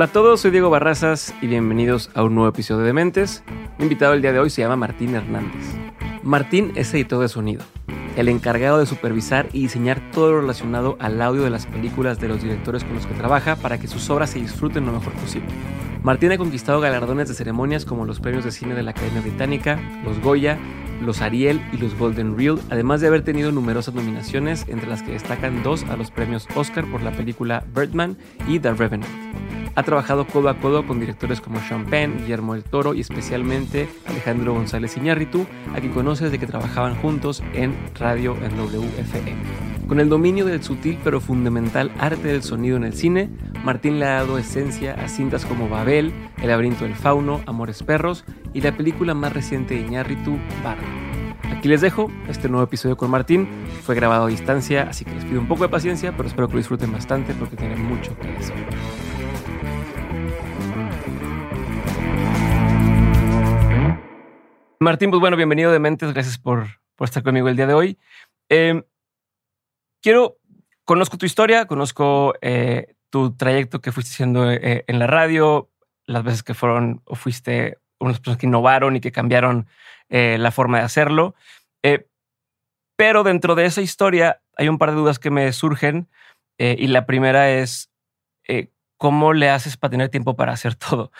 Hola a todos, soy Diego Barrazas y bienvenidos a un nuevo episodio de Mentes. Mi invitado el día de hoy se llama Martín Hernández. Martín es editor de sonido, el encargado de supervisar y diseñar todo lo relacionado al audio de las películas de los directores con los que trabaja para que sus obras se disfruten lo mejor posible. Martín ha conquistado galardones de ceremonias como los premios de cine de la Academia Británica, los Goya, los Ariel y los Golden Reel, además de haber tenido numerosas nominaciones, entre las que destacan dos a los premios Oscar por la película Birdman y The Revenant. Ha trabajado codo a codo con directores como Sean Penn, Guillermo del Toro y especialmente Alejandro González Iñárritu, a quien conoce desde que trabajaban juntos en radio en WFM. Con el dominio del sutil pero fundamental arte del sonido en el cine, Martín le ha dado esencia a cintas como Babel, El laberinto del fauno, Amores perros y la película más reciente de Iñárritu, Bardo. Aquí les dejo este nuevo episodio con Martín. Fue grabado a distancia, así que les pido un poco de paciencia, pero espero que lo disfruten bastante porque tiene mucho que decir. Martín, pues bueno, bienvenido de Mentes. Gracias por, estar conmigo el día de hoy. Em, quiero, conozco tu historia, conozco eh, tu trayecto que fuiste haciendo eh, en la radio, las veces que fueron o fuiste unas personas que innovaron y que cambiaron eh, la forma de hacerlo. pero dentro de esa historia hay un par de dudas que me surgen y la primera es cómo le haces para tener tiempo para hacer todo.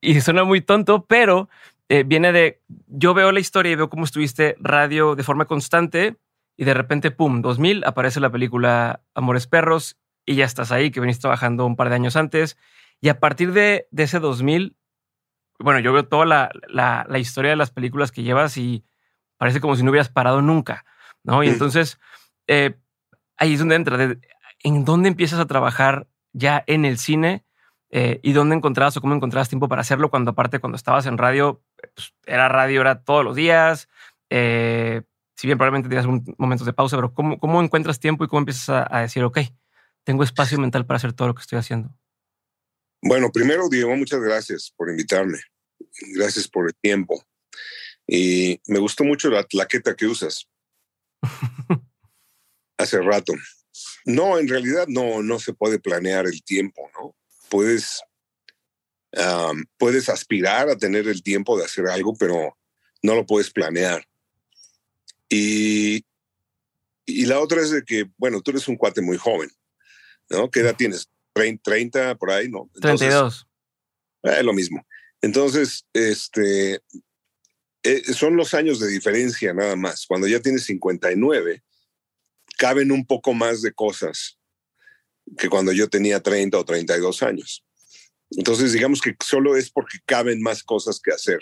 y suena muy tonto, pero eh, viene de, yo veo la historia y veo cómo estuviste radio de forma constante y de repente, ¡pum!, 2000, aparece la película Amores Perros y ya estás ahí, que venís trabajando un par de años antes. Y a partir de, de ese 2000, bueno, yo veo toda la, la, la, historia de las películas que llevas y parece como si no hubieras parado nunca, ¿no? Y entonces, eh, ahí es donde entra, ¿en dónde empiezas a trabajar ya en el cine? Eh, y dónde encontrabas o cómo encontrabas tiempo para hacerlo cuando aparte cuando estabas en radio, pues, era radio, era todos los días. Eh, si bien probablemente tenías momentos de pausa, pero ¿cómo, ¿cómo, encuentras tiempo y cómo empiezas a, decir, ok, tengo espacio mental para hacer todo lo que estoy haciendo? Bueno, primero, Diego, muchas gracias por invitarme. Gracias por el tiempo. Y me gustó mucho la tlaqueta que usas hace rato. No, en realidad no, no se puede planear el tiempo, ¿no? puedes, puedes aspirar a tener el tiempo de hacer algo, pero no lo puedes planear. Y, y la otra es de que, bueno, tú eres un cuate muy joven, ¿no? ¿Qué edad tienes? 30, por ahí, ¿no? 32. Es eh, lo mismo. Entonces, este, eh, son los años de diferencia nada más. Cuando ya tienes 59, caben un poco más de cosas que cuando yo tenía 30 o 32 años. Entonces, digamos que solo es porque caben más cosas que hacer.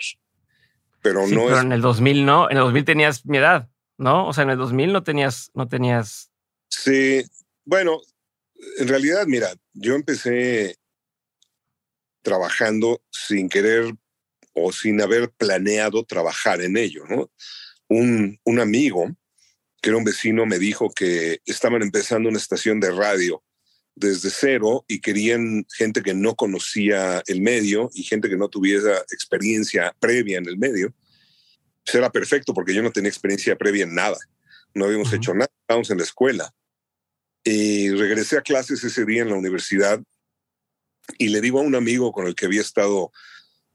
Pero no pero en el 2000 no, en el 2000 tenías mi edad, ¿no? O sea, en el 2000 no tenías, no tenías. Sí, bueno, en realidad, mira, yo empecé trabajando sin querer o sin haber planeado trabajar en ello, ¿no? Un, un amigo, que era un vecino, me dijo que estaban empezando una estación de radio desde cero y querían gente que no conocía el medio y gente que no tuviera experiencia previa en el medio. Pues era perfecto porque yo no tenía experiencia previa en nada. No habíamos hecho nada, estábamos en la escuela. Y regresé a clases ese día en la universidad y le digo a un amigo con el que había estado,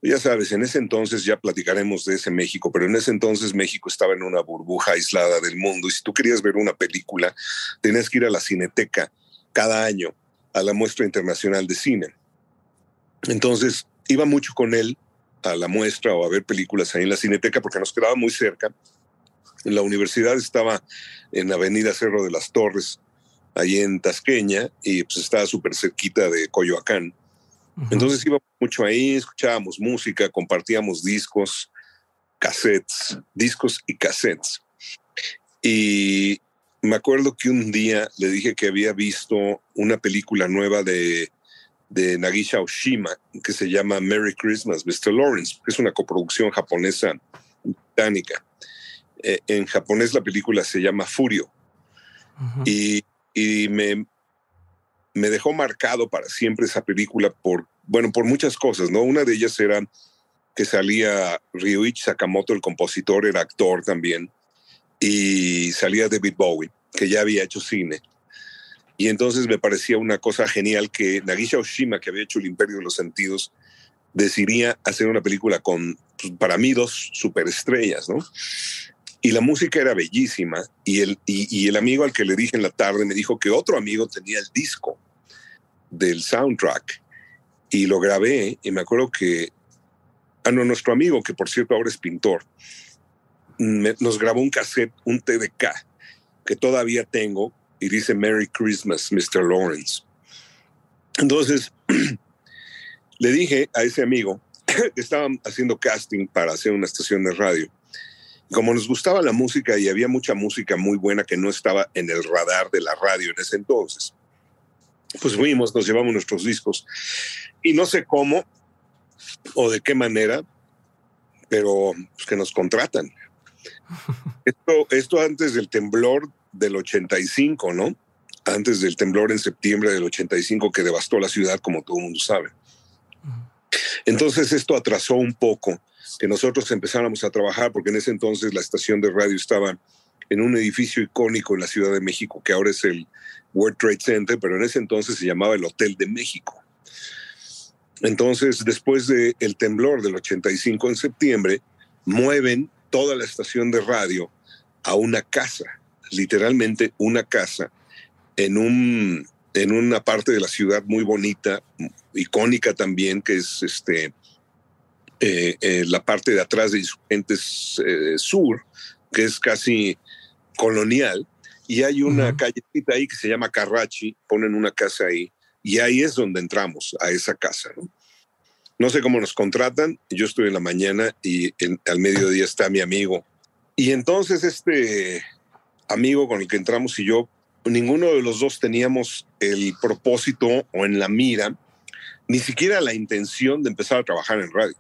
ya sabes, en ese entonces ya platicaremos de ese México, pero en ese entonces México estaba en una burbuja aislada del mundo y si tú querías ver una película, tenías que ir a la cineteca cada año a la muestra internacional de cine. Entonces iba mucho con él a la muestra o a ver películas ahí en la cineteca porque nos quedaba muy cerca. La universidad estaba en Avenida Cerro de las Torres, ahí en Tasqueña, y pues estaba súper cerquita de Coyoacán. Entonces iba mucho ahí, escuchábamos música, compartíamos discos, cassettes, discos y cassettes. Y me acuerdo que un día le dije que había visto una película nueva de, de Nagisha Oshima que se llama Merry Christmas, Mr. Lawrence, que es una coproducción japonesa británica. Eh, en japonés la película se llama Furio. Y, y me, me dejó marcado para siempre esa película por, bueno, por muchas cosas, ¿no? Una de ellas era que salía Ryuichi Sakamoto, el compositor, era actor también, y salía David Bowie, que ya había hecho cine. Y entonces me parecía una cosa genial que Nagisha Oshima, que había hecho El Imperio de los Sentidos, decidiría hacer una película con, pues, para mí, dos superestrellas, ¿no? Y la música era bellísima. Y el, y, el amigo al que le dije en la tarde me dijo que otro amigo tenía el disco del soundtrack. Y lo grabé y me acuerdo que, ah, no, nuestro amigo, que por cierto ahora es pintor, nos grabó un cassette, un TDK, que todavía tengo, y dice Merry Christmas, Mr. Lawrence. Entonces, le dije a ese amigo que estaban haciendo casting para hacer una estación de radio como nos gustaba la música y había mucha música muy buena que no estaba en el radar de la radio en ese entonces, pues fuimos, nos llevamos nuestros discos y no sé cómo o de qué manera, pero pues, que nos contratan. Esto, esto antes del temblor del 85, ¿no? Antes del temblor en septiembre del 85 que devastó la ciudad, como todo el mundo sabe. Entonces esto atrasó un poco que nosotros empezáramos a trabajar, porque en ese entonces la estación de radio estaba en un edificio icónico en la Ciudad de México, que ahora es el World Trade Center, pero en ese entonces se llamaba el Hotel de México. Entonces, después del el temblor del 85 en septiembre, mueven toda la estación de radio a una casa, literalmente una casa, en, un, en una parte de la ciudad muy bonita, icónica también, que es este, eh, eh, la parte de atrás de Insurgentes eh, Sur, que es casi colonial, y hay una callecita ahí que se llama Carrachi, ponen una casa ahí, y ahí es donde entramos, a esa casa. ¿no? No sé cómo nos contratan, yo estoy en la mañana y al mediodía está mi amigo. Y entonces este amigo con el que entramos y yo, ninguno de los dos teníamos el propósito o en la mira, ni siquiera la intención de empezar a trabajar en radio.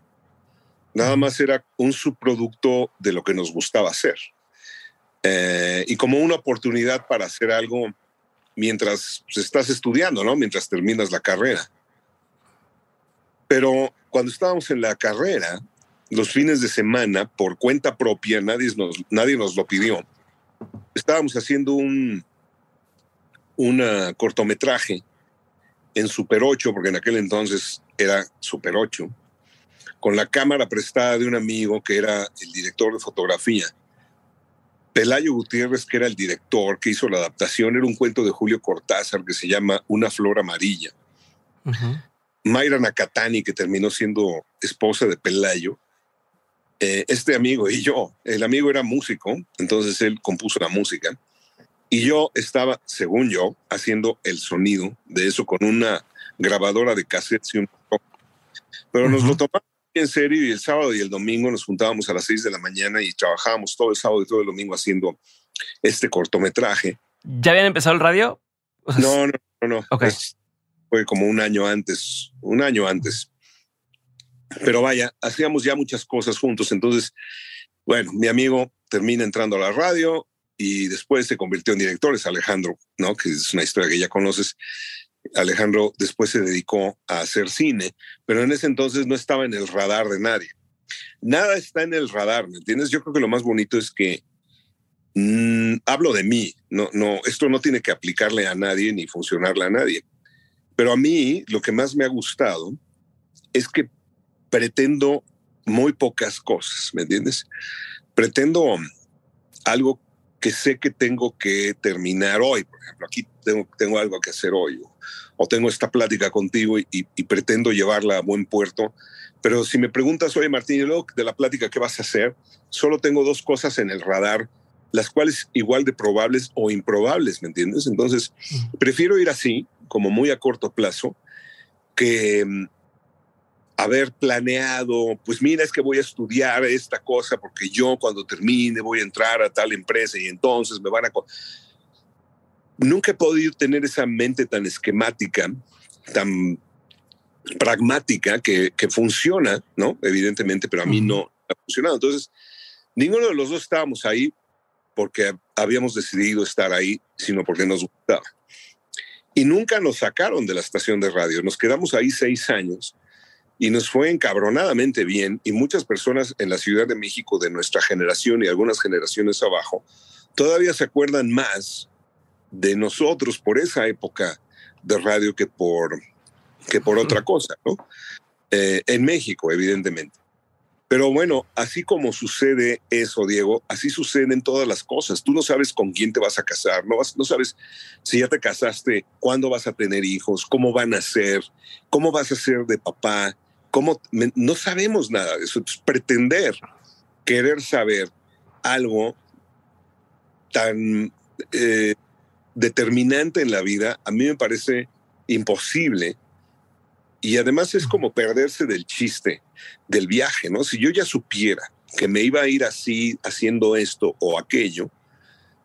Nada más era un subproducto de lo que nos gustaba hacer. Eh, y como una oportunidad para hacer algo mientras estás estudiando, ¿no? Mientras terminas la carrera. Pero cuando estábamos en la carrera, los fines de semana, por cuenta propia, nadie nos, nadie nos lo pidió, estábamos haciendo un una cortometraje en Super 8, porque en aquel entonces era Super 8, con la cámara prestada de un amigo que era el director de fotografía. Pelayo Gutiérrez, que era el director que hizo la adaptación, era un cuento de Julio Cortázar que se llama Una flor amarilla. Mayra Nakatani, que terminó siendo esposa de Pelayo, eh, este amigo y yo, el amigo era músico, entonces él compuso la música, y yo estaba, según yo, haciendo el sonido de eso con una grabadora de cassettes y un... Pero nos lo tomamos en serio y el sábado y el domingo nos juntábamos a las seis de la mañana y trabajábamos todo el sábado y todo el domingo haciendo este cortometraje. ¿Ya habían empezado el radio? no, no, no, no. Fue como un año antes, un año antes. Pero vaya, hacíamos ya muchas cosas juntos. Entonces, bueno, mi amigo termina entrando a la radio y después se convirtió en director, es Alejandro, ¿no? Que es una historia que ya conoces. Alejandro después se dedicó a hacer cine, pero en ese entonces no estaba en el radar de nadie. Nada está en el radar, ¿me entiendes? Yo creo que lo más bonito es que mm, hablo de mí, no, no, esto no tiene que aplicarle a nadie ni funcionarle a nadie. Pero a mí lo que más me ha gustado es que pretendo muy pocas cosas, ¿me entiendes? Pretendo algo que sé que tengo que terminar hoy. Por ejemplo, aquí tengo, tengo algo que hacer hoy o tengo esta plática contigo y, pretendo llevarla a buen puerto. Pero si me preguntas, oye Martín, de la plática qué vas a hacer, solo tengo dos cosas en el radar, las cuales igual de probables o improbables, ¿me entiendes? Entonces, prefiero ir así, como muy a corto plazo, que mm, haber planeado, pues mira, es que voy a estudiar esta cosa porque yo cuando termine voy a entrar a tal empresa y entonces me van a... Nunca he podido tener esa mente tan esquemática, tan pragmática que, que funciona, ¿no? Evidentemente, pero a mí no ha funcionado. Entonces, ninguno de los dos estábamos ahí porque habíamos decidido estar ahí, sino porque nos gustaba. Y nunca nos sacaron de la estación de radio. Nos quedamos ahí seis años y nos fue encabronadamente bien. Y muchas personas en la Ciudad de México de nuestra generación y algunas generaciones abajo todavía se acuerdan más de nosotros por esa época de radio que por, que por otra cosa, ¿no? Eh, en México, evidentemente. Pero bueno, así como sucede eso, Diego, así suceden todas las cosas. Tú no sabes con quién te vas a casar, no, vas, no sabes si ya te casaste, cuándo vas a tener hijos, cómo van a ser, cómo vas a ser de papá, cómo, no sabemos nada de eso. pretender querer saber algo tan eh, determinante en la vida, a mí me parece imposible y además es como perderse del chiste del viaje, ¿no? Si yo ya supiera que me iba a ir así haciendo esto o aquello,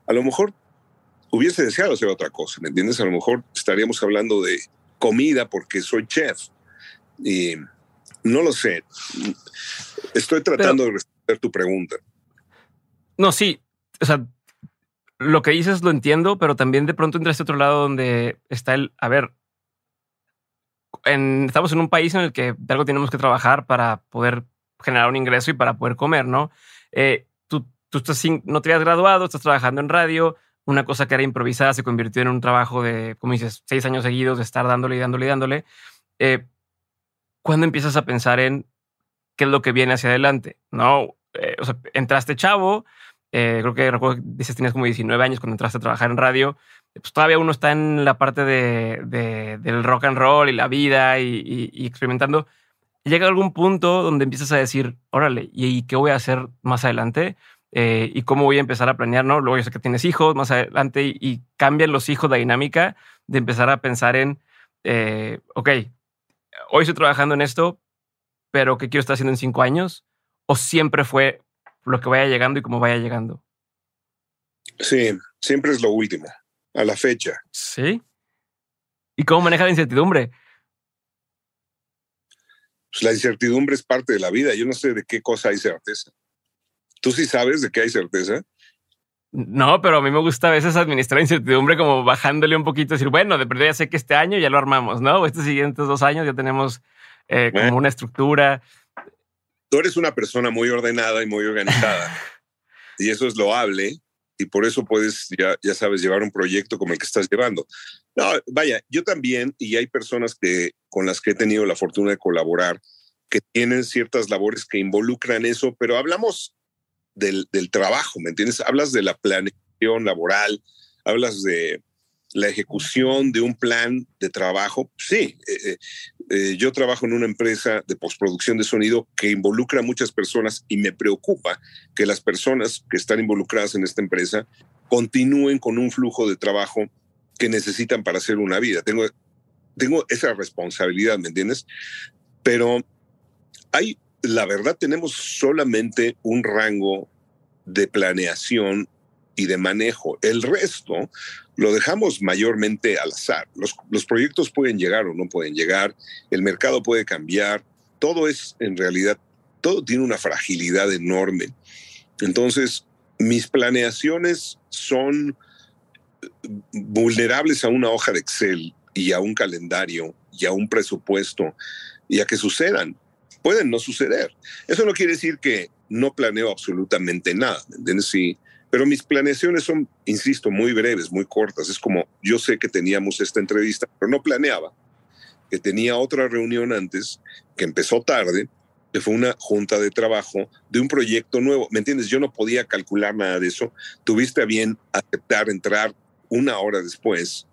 a lo mejor hubiese deseado hacer otra cosa, ¿me entiendes? A lo mejor estaríamos hablando de comida porque soy chef. Y no lo sé. Estoy tratando de responder tu pregunta. No, sí. O sea, lo que dices lo entiendo, pero también de pronto entra este otro lado donde está el, a ver, estamos en un país en el que de algo tenemos que trabajar para poder generar un ingreso y para poder comer, ¿no? Eh, tú, tú estás no te has graduado, estás trabajando en radio, una cosa que era improvisada se convirtió en un trabajo de, como dices, seis años seguidos de estar dándole y dándole y dándole. Eh, ¿Cuándo empiezas a pensar en qué es lo que viene hacia adelante? No, eh, entraste chavo, creo que recuerdo dices tenías como 19 años cuando entraste a trabajar en radio pues todavía uno está en la parte de, del rock and roll y la vida y, experimentando. Llega algún punto donde empiezas a decir, órale, ¿y, qué voy a hacer más adelante? Eh, y cómo voy a empezar a planear, ¿no? Luego yo sé que tienes hijos más adelante y, cambian los hijos la dinámica de empezar a pensar en, eh, ok, hoy estoy trabajando en esto, pero ¿qué quiero estar haciendo en cinco años? ¿O siempre fue lo que vaya llegando y cómo vaya llegando? Sí, siempre es lo último a la fecha. Sí. ¿Y cómo maneja la incertidumbre? Pues la incertidumbre es parte de la vida. Yo no sé de qué cosa hay certeza. ¿Tú sí sabes de qué hay certeza? No, pero a mí me gusta a veces administrar incertidumbre como bajándole un poquito, decir, bueno, de verdad ya sé que este año ya lo armamos, ¿no? Estos siguientes dos años ya tenemos eh, como una estructura. Tú eres una persona muy ordenada y muy organizada. y eso es loable y por eso puedes, ya, ya sabes, llevar un proyecto como el que estás llevando. No, vaya, yo también, y hay personas que, con las que he tenido la fortuna de colaborar, que tienen ciertas labores que involucran eso, pero hablamos del, del trabajo, ¿me entiendes? Hablas de la planeación laboral, hablas de, la ejecución de un plan de trabajo. Sí, eh, eh, yo trabajo en una empresa de postproducción de sonido que involucra a muchas personas y me preocupa que las personas que están involucradas en esta empresa continúen con un flujo de trabajo que necesitan para hacer una vida. Tengo, tengo esa responsabilidad, ¿me entiendes? Pero hay, la verdad, tenemos solamente un rango de planeación y de manejo. El resto lo dejamos mayormente al azar. Los, proyectos pueden llegar o no pueden llegar, el mercado puede cambiar, todo es en realidad, todo tiene una fragilidad enorme. Entonces, mis planeaciones son vulnerables a una hoja de Excel y a un calendario y a un presupuesto y a que sucedan. Pueden no suceder. Eso no quiere decir que no planeo absolutamente nada. ¿entiendes? Si, pero mis planeaciones son, insisto, muy breves, muy cortas. Es como, yo sé que teníamos esta entrevista, pero no planeaba que tenía otra reunión antes, que empezó tarde, que fue una junta de trabajo de un proyecto nuevo. ¿Me entiendes? Yo no podía calcular nada de eso. Tuviste a bien aceptar entrar una hora después.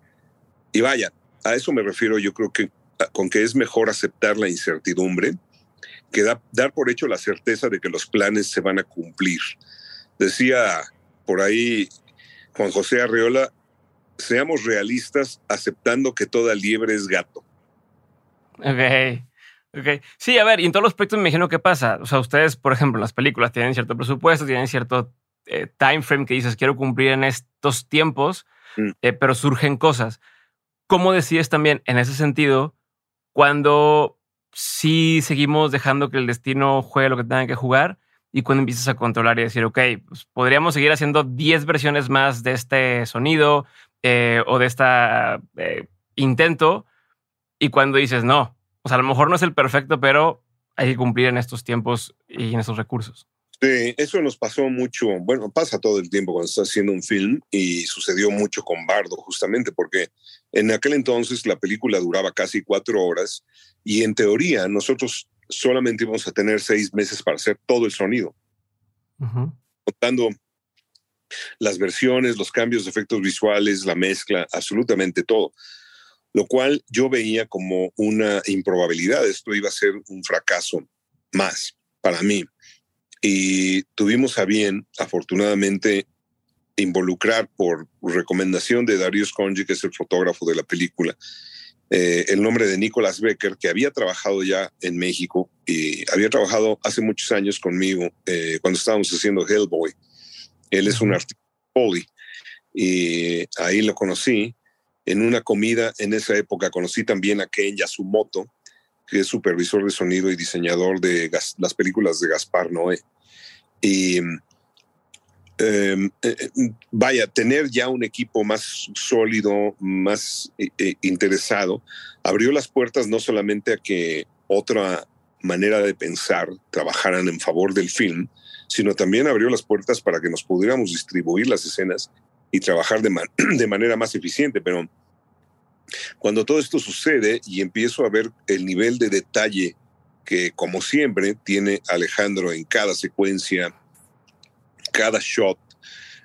Y vaya, a eso me refiero yo creo que con que es mejor aceptar la incertidumbre que dar por hecho la certeza de que los planes se van a cumplir. Decía por ahí Juan José Arreola, seamos realistas aceptando que toda liebre es gato. Ok, Ok. Sí, a ver, y en todos los aspectos me imagino qué pasa. O sea, ustedes, por ejemplo, en las películas tienen cierto presupuesto, tienen cierto eh, time frame que dices, quiero cumplir en estos tiempos, mm. eh, pero surgen cosas. ¿Cómo decides también, en ese sentido, cuando sí seguimos dejando que el destino juegue lo que tenga que jugar y cuando empiezas a controlar y decir, ok, pues podríamos seguir haciendo 10 versiones más de este sonido eh, o de este intento y cuando dices, no, o sea, a lo mejor no es el perfecto, pero hay que cumplir en estos tiempos y en estos recursos. Sí, eso nos pasó mucho, bueno, pasa todo el tiempo cuando estás haciendo un film y sucedió mucho con Bardo, justamente porque en aquel entonces la película duraba casi cuatro horas y en teoría nosotros solamente íbamos a tener seis meses para hacer todo el sonido, contando las versiones, los cambios de efectos visuales, la mezcla, absolutamente todo lo cual yo veía como una improbabilidad. Esto iba a ser un fracaso más para mí. Y tuvimos a bien, afortunadamente, involucrar por recomendación de Darius Conji, que es el fotógrafo de la película, eh, el nombre de Nicholas Becker, que había trabajado ya en México y había trabajado hace muchos años conmigo eh, cuando estábamos haciendo Hellboy. Él es un artista poli y ahí lo conocí en una comida en esa época conocí también a Ken Yasumoto, que es supervisor de sonido y diseñador de las películas de Gaspar Noé. Y em, eh, eh, vaya, tener ya un equipo más sólido, más eh, interesado, abrió las puertas no solamente a que otra manera de pensar trabajaran en favor del film, sino también abrió las puertas para que nos pudiéramos distribuir las escenas y trabajar de, de manera más eficiente, pero cuando todo esto sucede y empiezo a ver el nivel de detalle que, como siempre, tiene Alejandro en cada secuencia, cada shot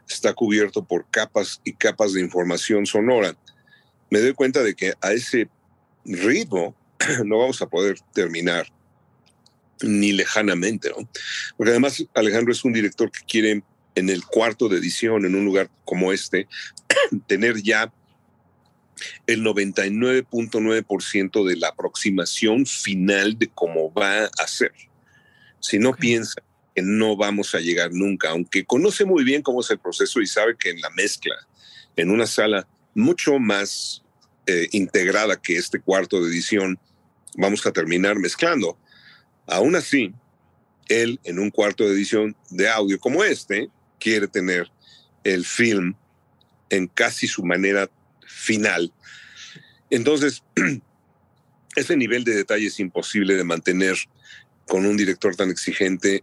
está cubierto por capas y capas de información sonora, me doy cuenta de que a ese ritmo no vamos a poder terminar ni lejanamente, ¿no? Porque además Alejandro es un director que quiere en el cuarto de edición, en un lugar como este, tener ya el 99.9% de la aproximación final de cómo va a ser. Si no piensa que no vamos a llegar nunca, aunque conoce muy bien cómo es el proceso y sabe que en la mezcla, en una sala mucho más eh, integrada que este cuarto de edición, vamos a terminar mezclando. Aún así, él en un cuarto de edición de audio como este, quiere tener el film en casi su manera final. Entonces, ese nivel de detalle es imposible de mantener con un director tan exigente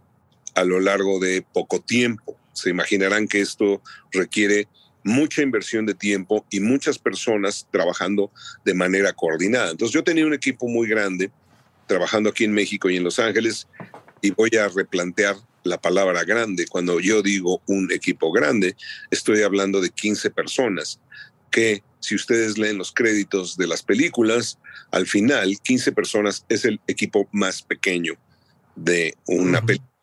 a lo largo de poco tiempo. Se imaginarán que esto requiere mucha inversión de tiempo y muchas personas trabajando de manera coordinada. Entonces yo tenía un equipo muy grande trabajando aquí en México y en Los Ángeles y voy a replantear la palabra grande. Cuando yo digo un equipo grande, estoy hablando de 15 personas que si ustedes leen los créditos de las películas, al final 15 personas es el equipo más pequeño de una película.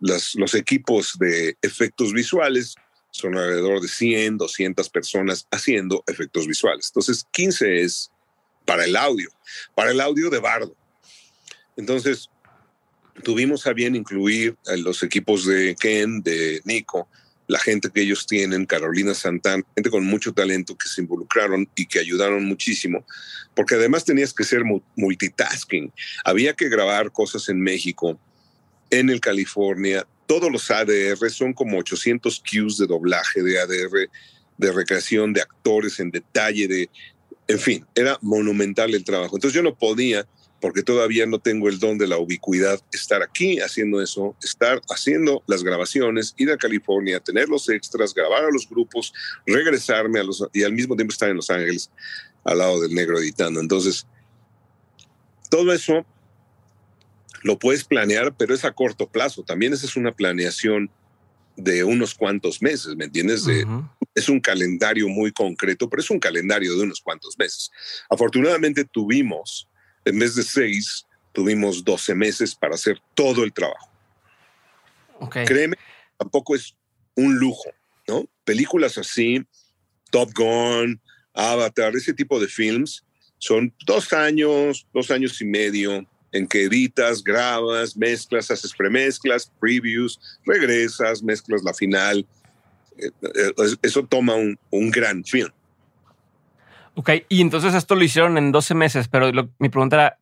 Los equipos de efectos visuales son alrededor de 100, 200 personas haciendo efectos visuales. Entonces, 15 es para el audio, para el audio de Bardo. Entonces, tuvimos a bien incluir a los equipos de Ken, de Nico, la gente que ellos tienen, Carolina Santana, gente con mucho talento que se involucraron y que ayudaron muchísimo, porque además tenías que ser multitasking. Había que grabar cosas en México, en el California. Todos los ADR son como 800 cues de doblaje, de ADR, de recreación, de actores en detalle, de, en fin, era monumental el trabajo. Entonces yo no podía porque todavía no tengo el don de la ubicuidad, estar aquí haciendo eso, estar haciendo las grabaciones, ir a California, tener los extras, grabar a los grupos, regresarme a los, y al mismo tiempo estar en Los Ángeles al lado del negro editando. Entonces, todo eso lo puedes planear, pero es a corto plazo. También esa es una planeación de unos cuantos meses, ¿me entiendes? Es un calendario muy concreto, pero es un calendario de unos cuantos meses. Afortunadamente tuvimos en vez de seis, tuvimos 12 meses para hacer todo el trabajo. Créeme, tampoco es un lujo, ¿no? Películas así, Top Gun, Avatar, ese tipo de films, son dos años, dos años y medio, en que editas, grabas, mezclas, haces premezclas, previews, regresas, mezclas la final. Eh, eh, eso toma un, gran film. Ok, y entonces esto lo hicieron en 12 meses, pero mi pregunta era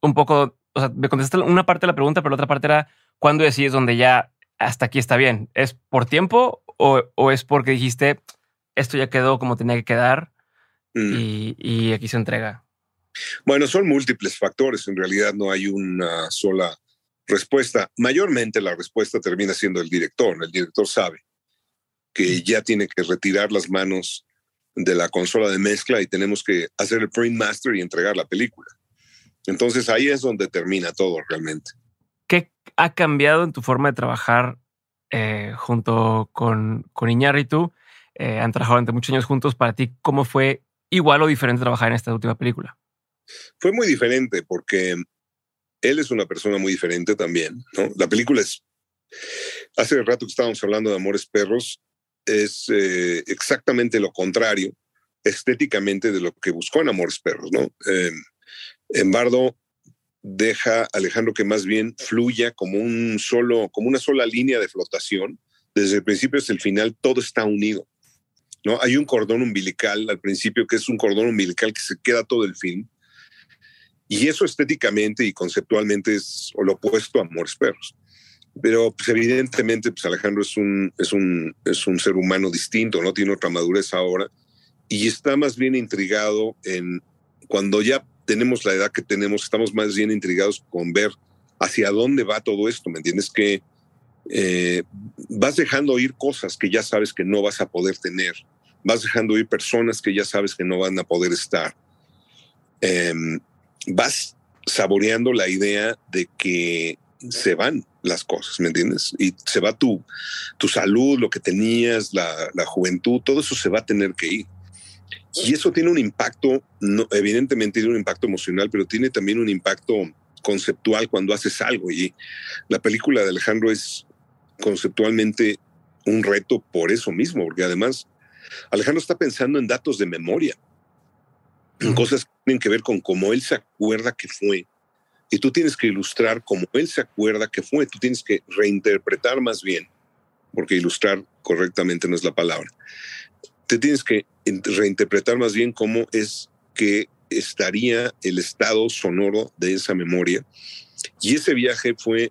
un poco, o sea, me contestaste una parte de la pregunta, pero la otra parte era, ¿cuándo decides donde ya hasta aquí está bien? ¿Es por tiempo o, o es porque dijiste, esto ya quedó como tenía que quedar mm. y, y aquí se entrega? Bueno, son múltiples factores, en realidad no hay una sola respuesta. Mayormente la respuesta termina siendo el director. El director sabe que ya tiene que retirar las manos de la consola de mezcla y tenemos que hacer el print master y entregar la película. Entonces ahí es donde termina todo realmente. ¿Qué ha cambiado en tu forma de trabajar eh, junto con, con Iñárritu? Eh, han trabajado durante muchos años juntos. Para ti, ¿cómo fue igual o diferente trabajar en esta última película? Fue muy diferente porque él es una persona muy diferente también. La película es, hace rato que estábamos hablando de Amores Perros, es eh, exactamente lo contrario estéticamente de lo que buscó en Amores Perros, ¿no? Eh, en Bardo deja a Alejandro que más bien fluya como un solo, como una sola línea de flotación. Desde el principio hasta el final todo está unido. ¿no? Hay un cordón umbilical al principio que es un cordón umbilical que se queda todo el film y eso estéticamente y conceptualmente es lo opuesto a Amores Perros. Pero pues, evidentemente pues, Alejandro es un, es, un, es un ser humano distinto, no tiene otra madurez ahora y está más bien intrigado en cuando ya tenemos la edad que tenemos, estamos más bien intrigados con ver hacia dónde va todo esto, ¿me entiendes? Que eh, vas dejando ir cosas que ya sabes que no vas a poder tener, vas dejando ir personas que ya sabes que no van a poder estar. Em, vas saboreando la idea de que se van las cosas, ¿me entiendes? Y se va tu, tu salud, lo que tenías, la, juventud, todo eso se va a tener que ir. Y eso tiene un impacto, no, evidentemente tiene un impacto emocional, pero tiene también un impacto conceptual cuando haces algo. Y la película de Alejandro es conceptualmente un reto por eso mismo, porque además Alejandro está pensando en datos de memoria en cosas tienen que ver con cómo él se acuerda que fue. Y tú tienes que ilustrar cómo él se acuerda que fue. Tú tienes que reinterpretar más bien, porque ilustrar correctamente no es la palabra. Te tienes que reinterpretar más bien cómo es que estaría el estado sonoro de esa memoria. Y ese viaje fue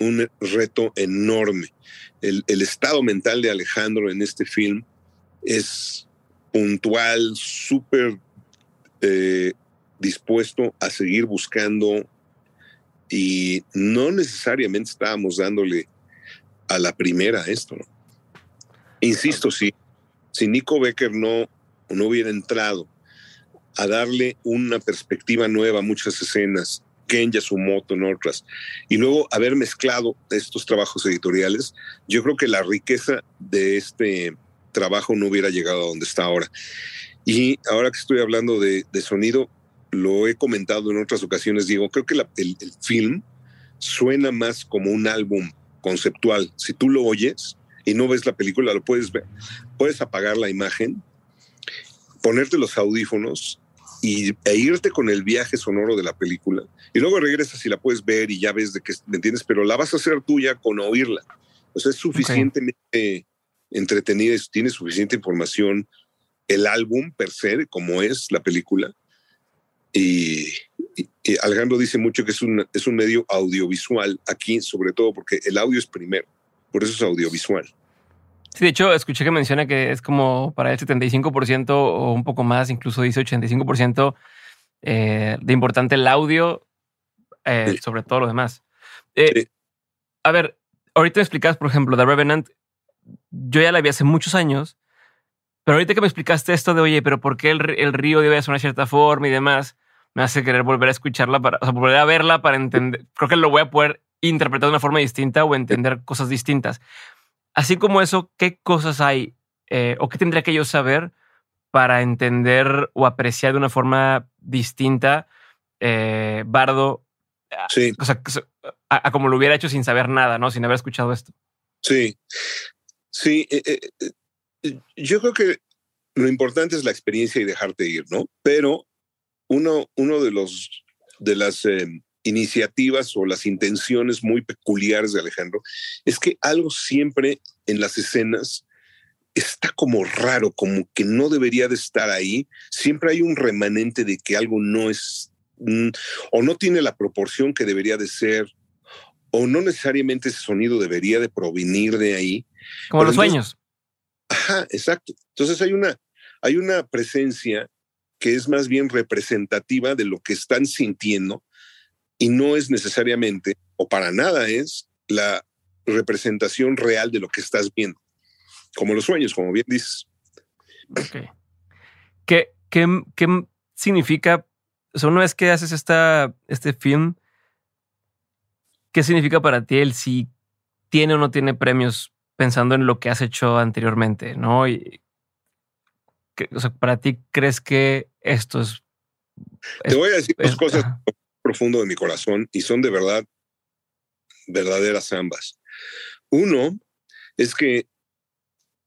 un reto enorme. El, el estado mental de Alejandro en este film es puntual, súper eh, dispuesto a seguir buscando y no necesariamente estábamos dándole a la primera esto. Insisto, si, si Nico Becker no, no hubiera entrado a darle una perspectiva nueva a muchas escenas, Ken Yasumoto en otras, y luego haber mezclado estos trabajos editoriales, yo creo que la riqueza de este trabajo no hubiera llegado a donde está ahora. Y ahora que estoy hablando de, sonido, lo he comentado en otras ocasiones, digo, creo que el, el, film suena más como un álbum conceptual. Si tú lo oyes y no ves la película, lo puedes ver. Puedes apagar la imagen, ponerte los audífonos y, e irte con el viaje sonoro de la película. Y luego regresas y la puedes ver y ya ves de qué, ¿me entiendes? Pero la vas a hacer tuya con oírla. O sea, es suficientemente entretenida, tiene suficiente información el álbum per se, como es la película. Y, Alejandro dice mucho que es un, es un medio audiovisual aquí, sobre todo porque el audio es primero, por eso es audiovisual. Sí, de hecho, escuché que menciona que es como para el 75% o un poco más, incluso dice 85% eh, de importante el audio eh, sobre todo lo demás. Eh, a ver, ahorita me explicas, por ejemplo, The Revenant yo ya la vi hace muchos años, pero ahorita que me explicaste esto de, oye, pero ¿por qué el, río debe ser una cierta forma y demás? Me hace querer volver a escucharla, para, o sea, volver a verla para entender. Creo que lo voy a poder interpretar de una forma distinta o entender cosas distintas. Así como eso, ¿qué cosas hay eh, o qué tendría que yo saber para entender o apreciar de una forma distinta eh, Bardo? Sí. O sea, a, como lo hubiera hecho sin saber nada, ¿no? Sin haber escuchado esto. Sí. Sí, eh, eh, eh, yo creo que lo importante es la experiencia y dejarte ir, ¿no? Pero uno, uno de los de las eh, iniciativas o las intenciones muy peculiares de Alejandro es que algo siempre en las escenas está como raro, como que no debería de estar ahí. Siempre hay un remanente de que algo no es mm, o no tiene la proporción que debería de ser o no necesariamente ese sonido debería de provenir de ahí. Como los sueños. Ajá, exacto. Entonces hay una, hay una presencia que es más bien representativa de lo que están sintiendo y no es necesariamente o para nada es la representación real de lo que estás viendo. Como los sueños, como bien dices. Ok. ¿Qué, qué, qué significa? O sea, una vez que haces esta, este film, ¿qué significa para ti el si tiene o no tiene premios pensando en lo que has hecho anteriormente? ¿No? Y, o sea, para ti, ¿crees que esto es. Te voy a decir dos cosas profundo de mi corazón y son de verdad verdaderas ambas. Uno es que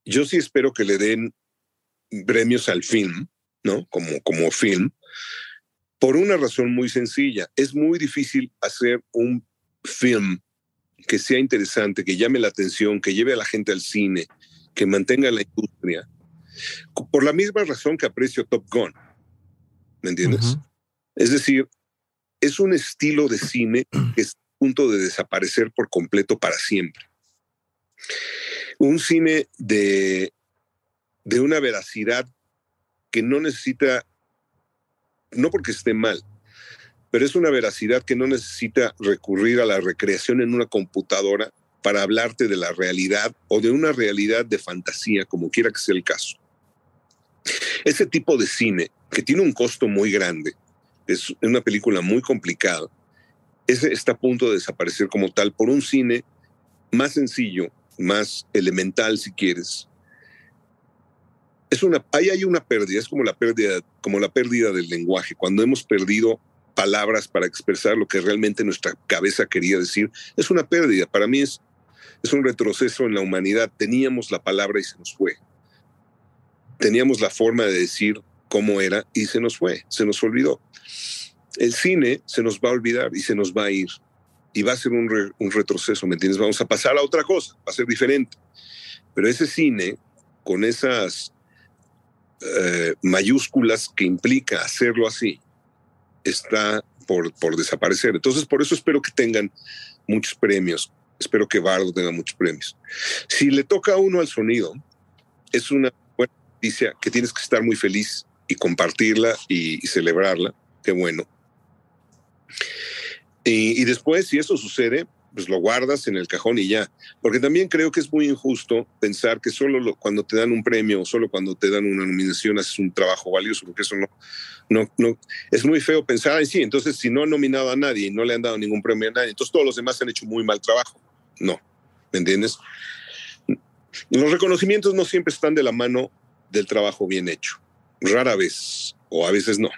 yo sí espero que le den premios al film, ¿no? Como, como film, por una razón muy sencilla. Es muy difícil hacer un film que sea interesante, que llame la atención, que lleve a la gente al cine, que mantenga la industria, por la misma razón que aprecio Top Gun. ¿Me entiendes? Es decir, es un estilo de cine que está a punto de desaparecer por completo para siempre un cine de, de una veracidad que no necesita, no porque esté mal, pero es una veracidad que no necesita recurrir a la recreación en una computadora para hablarte de la realidad o de una realidad de fantasía, como quiera que sea el caso. Ese tipo de cine, que tiene un costo muy grande, es una película muy complicada, ese está a punto de desaparecer como tal por un cine más sencillo, más elemental si quieres. Es una, ahí hay una pérdida, es como la pérdida, como la pérdida del lenguaje, cuando hemos perdido palabras para expresar lo que realmente nuestra cabeza quería decir, es una pérdida. Para mí es, es un retroceso en la humanidad. Teníamos la palabra y se nos fue. Teníamos la forma de decir cómo era y se nos fue, se nos olvidó. El cine se nos va a olvidar y se nos va a ir y va a ser un, retroceso, ¿me entiendes? Vamos a pasar a otra cosa, va a ser diferente. Pero ese cine, con esas eh, mayúsculas que implica hacerlo así, está por, por desaparecer. Entonces, por eso espero que tengan muchos premios. Espero que Bardo tenga muchos premios. Si le toca a uno al sonido, es una buena noticia que tienes que estar muy feliz y compartirla y celebrarla. Qué bueno. Y, después, si eso sucede, pues lo guardas en el cajón y ya. Porque también creo que es muy injusto pensar que solo cuando te dan un premio o solo cuando te dan una nominación haces un trabajo valioso, porque eso no, no, no, es muy feo pensar, ay, sí, entonces si no han nominado a nadie y no le han dado ningún premio a nadie, entonces todos los demás han hecho muy mal trabajo. No, ¿me entiendes? Los reconocimientos no siempre están de la mano del trabajo bien hecho, rara vez, o a veces no.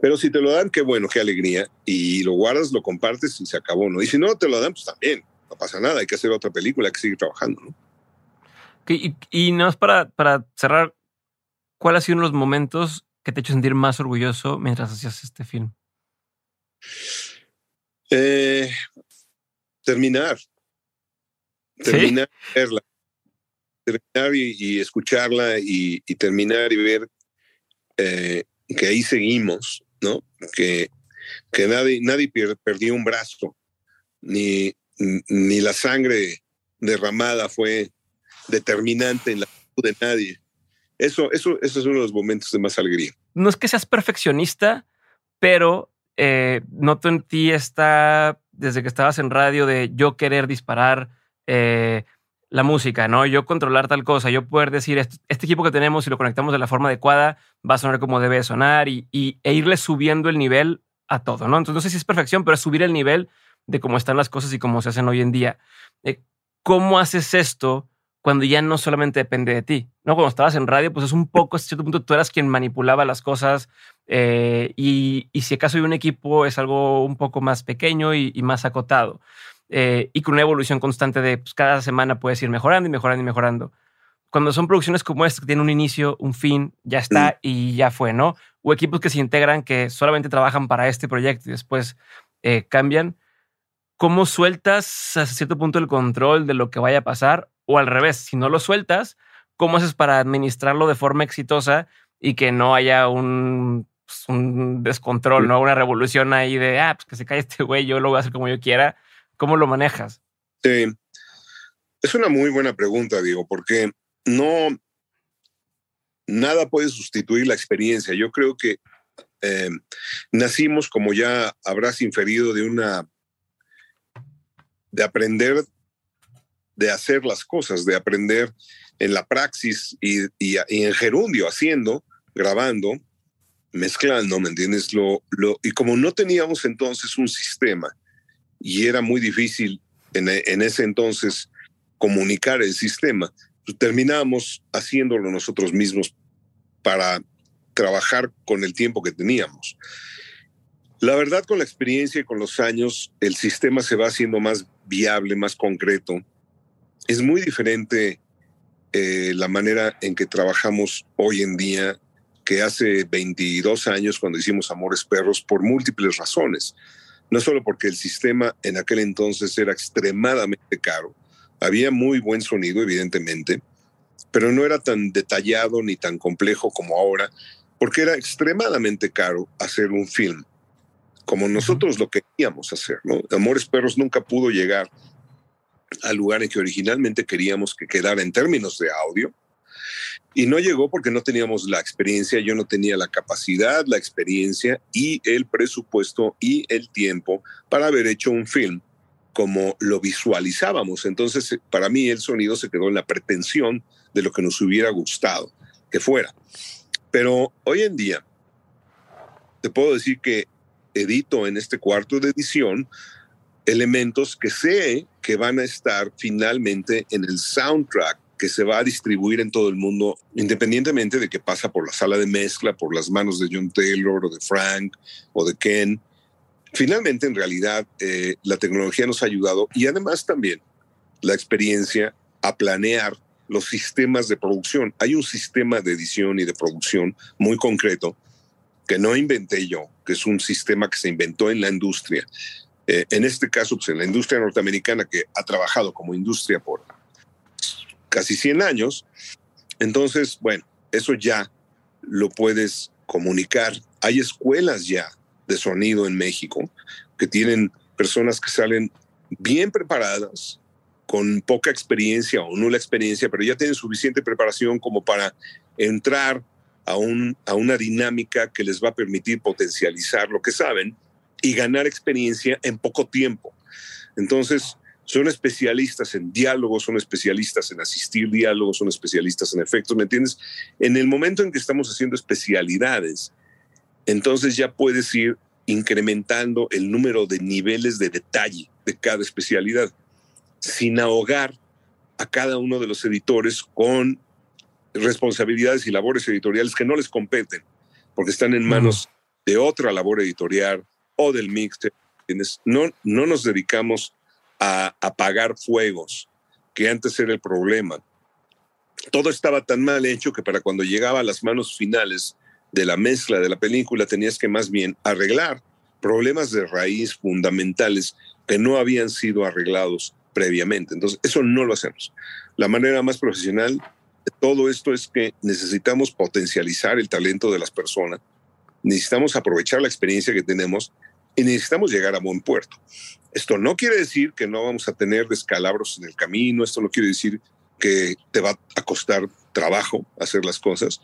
Pero si te lo dan, qué bueno, qué alegría. Y lo guardas, lo compartes y se acabó, ¿no? Y si no te lo dan, pues también, no pasa nada, hay que hacer otra película, hay que seguir trabajando, ¿no? y, y nada más para, para cerrar, ¿cuál ha sido uno de los momentos que te ha hecho sentir más orgulloso mientras hacías este film? Eh, terminar. Terminar verla. Terminar y, escucharla y, terminar y ver eh, que ahí seguimos ¿no? Que, que nadie, nadie perdió un brazo, ni, ni la sangre derramada fue determinante en la salud de nadie. Eso, eso, eso es uno de los momentos de más alegría. No es que seas perfeccionista, pero eh, noto en ti está desde que estabas en radio de yo querer disparar eh, la música, ¿no? Yo controlar tal cosa, yo poder decir, este, equipo que tenemos, si lo conectamos de la forma adecuada, va a sonar como debe sonar y, e irle subiendo el nivel a todo, ¿no? Entonces, no sé si es perfección, pero es subir el nivel de cómo están las cosas y cómo se hacen hoy en día. Eh, ¿Cómo haces esto cuando ya no solamente depende de ti? ¿no? Cuando estabas en radio, pues es un poco, a cierto punto, tú eras quien manipulaba las cosas eh, y, si acaso hay un equipo es algo un poco más pequeño y más acotado. Eh, y con una evolución constante de pues, cada semana puedes ir mejorando y mejorando y mejorando. cuando son producciones como esta, que tienen un inicio, un fin, ya está y ya fue, ¿no? O equipos que se integran que solamente trabajan para este proyecto y después eh, cambian. ¿Cómo sueltas hasta cierto punto el control de lo que vaya a pasar? O al revés, si no lo sueltas, ¿cómo haces para administrarlo de forma exitosa y que no haya un, pues, un descontrol, ¿no? Una revolución ahí de, ah, pues que se cae este güey, yo lo voy a hacer como yo quiera. ¿Cómo lo manejas? Es una muy buena pregunta, Diego, porque no, nada puede sustituir la experiencia. Yo creo que eh, nacimos, como ya habrás inferido, de una, de aprender, de hacer las cosas, de aprender en la praxis y, en gerundio, haciendo, grabando, mezclando, ¿me entiendes? Lo, y como no teníamos entonces un sistema y era muy difícil en, en ese entonces comunicar el sistema, pues terminábamos haciéndolo nosotros mismos para trabajar con el tiempo que teníamos. La verdad, con la experiencia y con los años, el sistema se va haciendo más viable, más concreto. Es muy diferente eh, la manera en que trabajamos hoy en día que hace 22 años cuando hicimos Amores Perros por múltiples razones. No solo porque el sistema en aquel entonces era extremadamente caro, había muy buen sonido, evidentemente, pero no era tan detallado ni tan complejo como ahora, porque era extremadamente caro hacer un film, como nosotros lo queríamos hacer. ¿no? Amores Perros nunca pudo llegar al lugar en que originalmente queríamos que quedara en términos de audio, y no llegó porque no teníamos la experiencia, yo no tenía la capacidad, la experiencia y el presupuesto y el tiempo para haber hecho un film como lo visualizábamos. Entonces, para mí el sonido se quedó en la pretensión de lo que nos hubiera gustado que fuera. Pero hoy en día, te puedo decir que edito en este cuarto de edición elementos que sé que van a estar finalmente en el soundtrack que se va a distribuir en todo el mundo, independientemente de que pasa por la sala de mezcla, por las manos de John Taylor o de Frank o de Ken. Finalmente, en realidad, eh, la tecnología nos ha ayudado y además también la experiencia a planear los sistemas de producción. Hay un sistema de edición y de producción muy concreto que no inventé yo, que es un sistema que se inventó en la industria. Eh, en este caso, pues en la industria norteamericana que ha trabajado como industria por casi 100 años. Entonces, bueno, eso ya lo puedes comunicar. Hay escuelas ya de sonido en México que tienen personas que salen bien preparadas, con poca experiencia o nula experiencia, pero ya tienen suficiente preparación como para entrar a, un, a una dinámica que les va a permitir potencializar lo que saben y ganar experiencia en poco tiempo. Entonces, son especialistas en diálogos, son especialistas en asistir diálogos, son especialistas en efectos, ¿me entiendes? En el momento en que estamos haciendo especialidades, entonces ya puedes ir incrementando el número de niveles de detalle de cada especialidad, sin ahogar a cada uno de los editores con responsabilidades y labores editoriales que no les competen, porque están en manos de otra labor editorial o del mixer. No, no nos dedicamos a apagar fuegos, que antes era el problema. Todo estaba tan mal hecho que para cuando llegaba a las manos finales de la mezcla de la película tenías que más bien arreglar problemas de raíz fundamentales que no habían sido arreglados previamente. Entonces, eso no lo hacemos. La manera más profesional de todo esto es que necesitamos potencializar el talento de las personas, necesitamos aprovechar la experiencia que tenemos y necesitamos llegar a buen puerto. Esto no quiere decir que no vamos a tener descalabros en el camino, esto no quiere decir que te va a costar trabajo hacer las cosas,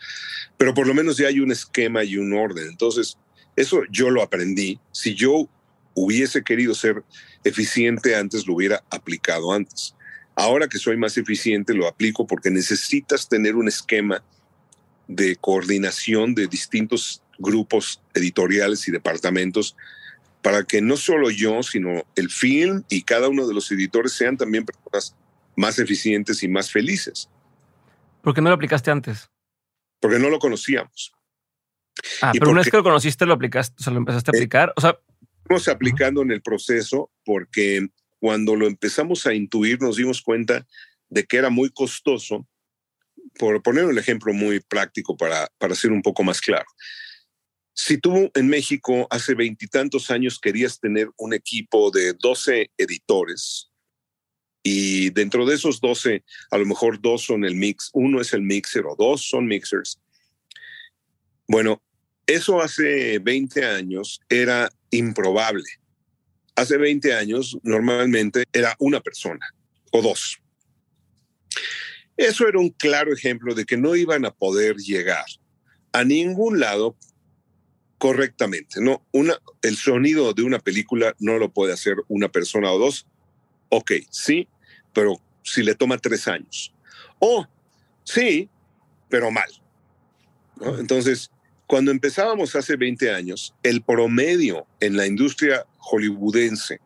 pero por lo menos ya hay un esquema y un orden. Entonces, eso yo lo aprendí. Si yo hubiese querido ser eficiente antes, lo hubiera aplicado antes. Ahora que soy más eficiente, lo aplico porque necesitas tener un esquema de coordinación de distintos grupos editoriales y departamentos para que no solo yo, sino el film y cada uno de los editores sean también personas más eficientes y más felices. ¿Por qué no lo aplicaste antes? Porque no lo conocíamos. Ah, pero una vez que lo conociste, lo aplicaste, o sea, lo empezaste a aplicar. Eh, o sea, estamos aplicando uh -huh. en el proceso porque cuando lo empezamos a intuir nos dimos cuenta de que era muy costoso por poner un ejemplo muy práctico para, para ser un poco más claro. Si tú en México hace veintitantos años querías tener un equipo de 12 editores y dentro de esos 12, a lo mejor dos son el mix, uno es el mixer o dos son mixers. Bueno, eso hace 20 años era improbable. Hace 20 años normalmente era una persona o dos. Eso era un claro ejemplo de que no iban a poder llegar a ningún lado correctamente. No, una, el sonido de una película no lo puede hacer una persona o dos. Ok, sí, pero si le toma tres años. O sí, pero mal. Entonces, cuando empezábamos hace 20 años, el promedio en la industria hollywoodense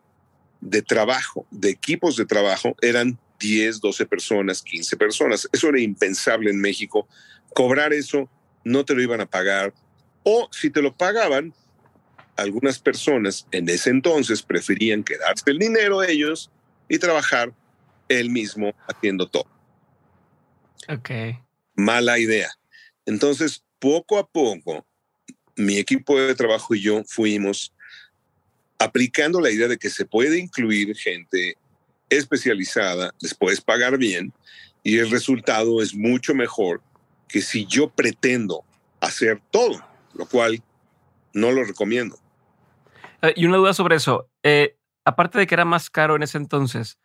de trabajo, de equipos de trabajo, eran 10, 12 personas, 15 personas. Eso era impensable en México. Cobrar eso no te lo iban a pagar. O si te lo pagaban, algunas personas en ese entonces preferían quedarse el dinero ellos y trabajar él mismo haciendo todo. Ok. Mala idea. Entonces, poco a poco, mi equipo de trabajo y yo fuimos aplicando la idea de que se puede incluir gente especializada, les puedes pagar bien y el resultado es mucho mejor que si yo pretendo hacer todo, lo cual no lo recomiendo. Eh, y una duda sobre eso. Eh, aparte de que era más caro en ese entonces,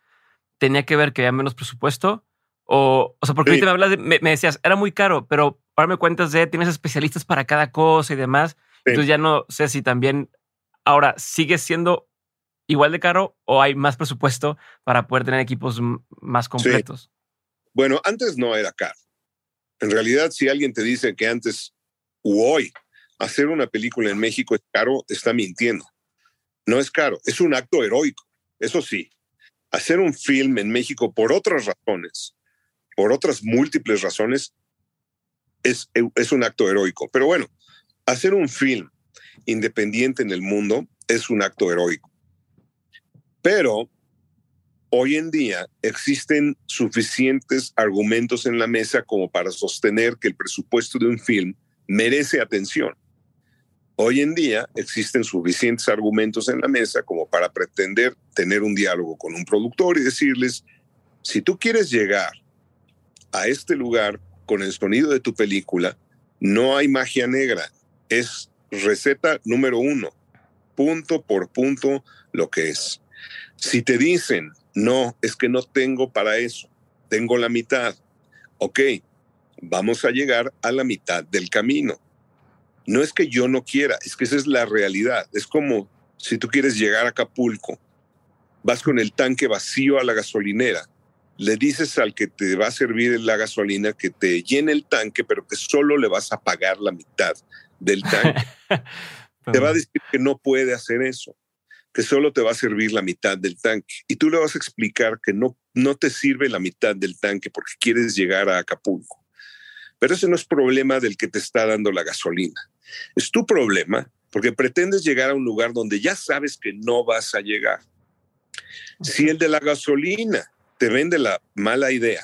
¿tenía que ver que había menos presupuesto? O, o sea, porque ahorita me, hablas me, decías, era muy caro, pero ahora me cuentas de tienes especialistas para cada cosa y demás. Entonces ya no sé si también ahora sigue siendo igual de caro o hay más presupuesto para poder tener equipos más completos? Bueno, antes no era caro. En realidad, si alguien te dice que antes u hoy hacer una película en México es caro, está mintiendo. No es caro, es un acto heroico, eso sí. Hacer un film en México por otras razones, por otras múltiples razones, es, es un acto heroico. Pero bueno, hacer un film independiente en el mundo es un acto heroico. Pero hoy en día existen suficientes argumentos en la mesa como para sostener que el presupuesto de un film merece atención. Hoy en día existen suficientes argumentos en la mesa como para pretender tener un diálogo con un productor y decirles, si tú quieres llegar a este lugar con el sonido de tu película, no hay magia negra, es receta número uno, punto por punto lo que es. Si te dicen, no, es que no tengo para eso, tengo la mitad, ok, vamos a llegar a la mitad del camino. No es que yo no quiera, es que esa es la realidad. Es como si tú quieres llegar a Acapulco, vas con el tanque vacío a la gasolinera, le dices al que te va a servir la gasolina que te llene el tanque, pero que solo le vas a pagar la mitad del tanque. te va a decir que no puede hacer eso que solo te va a servir la mitad del tanque. Y tú le vas a explicar que no, no te sirve la mitad del tanque porque quieres llegar a Acapulco. Pero ese no es problema del que te está dando la gasolina. Es tu problema porque pretendes llegar a un lugar donde ya sabes que no vas a llegar. Si el de la gasolina te vende la mala idea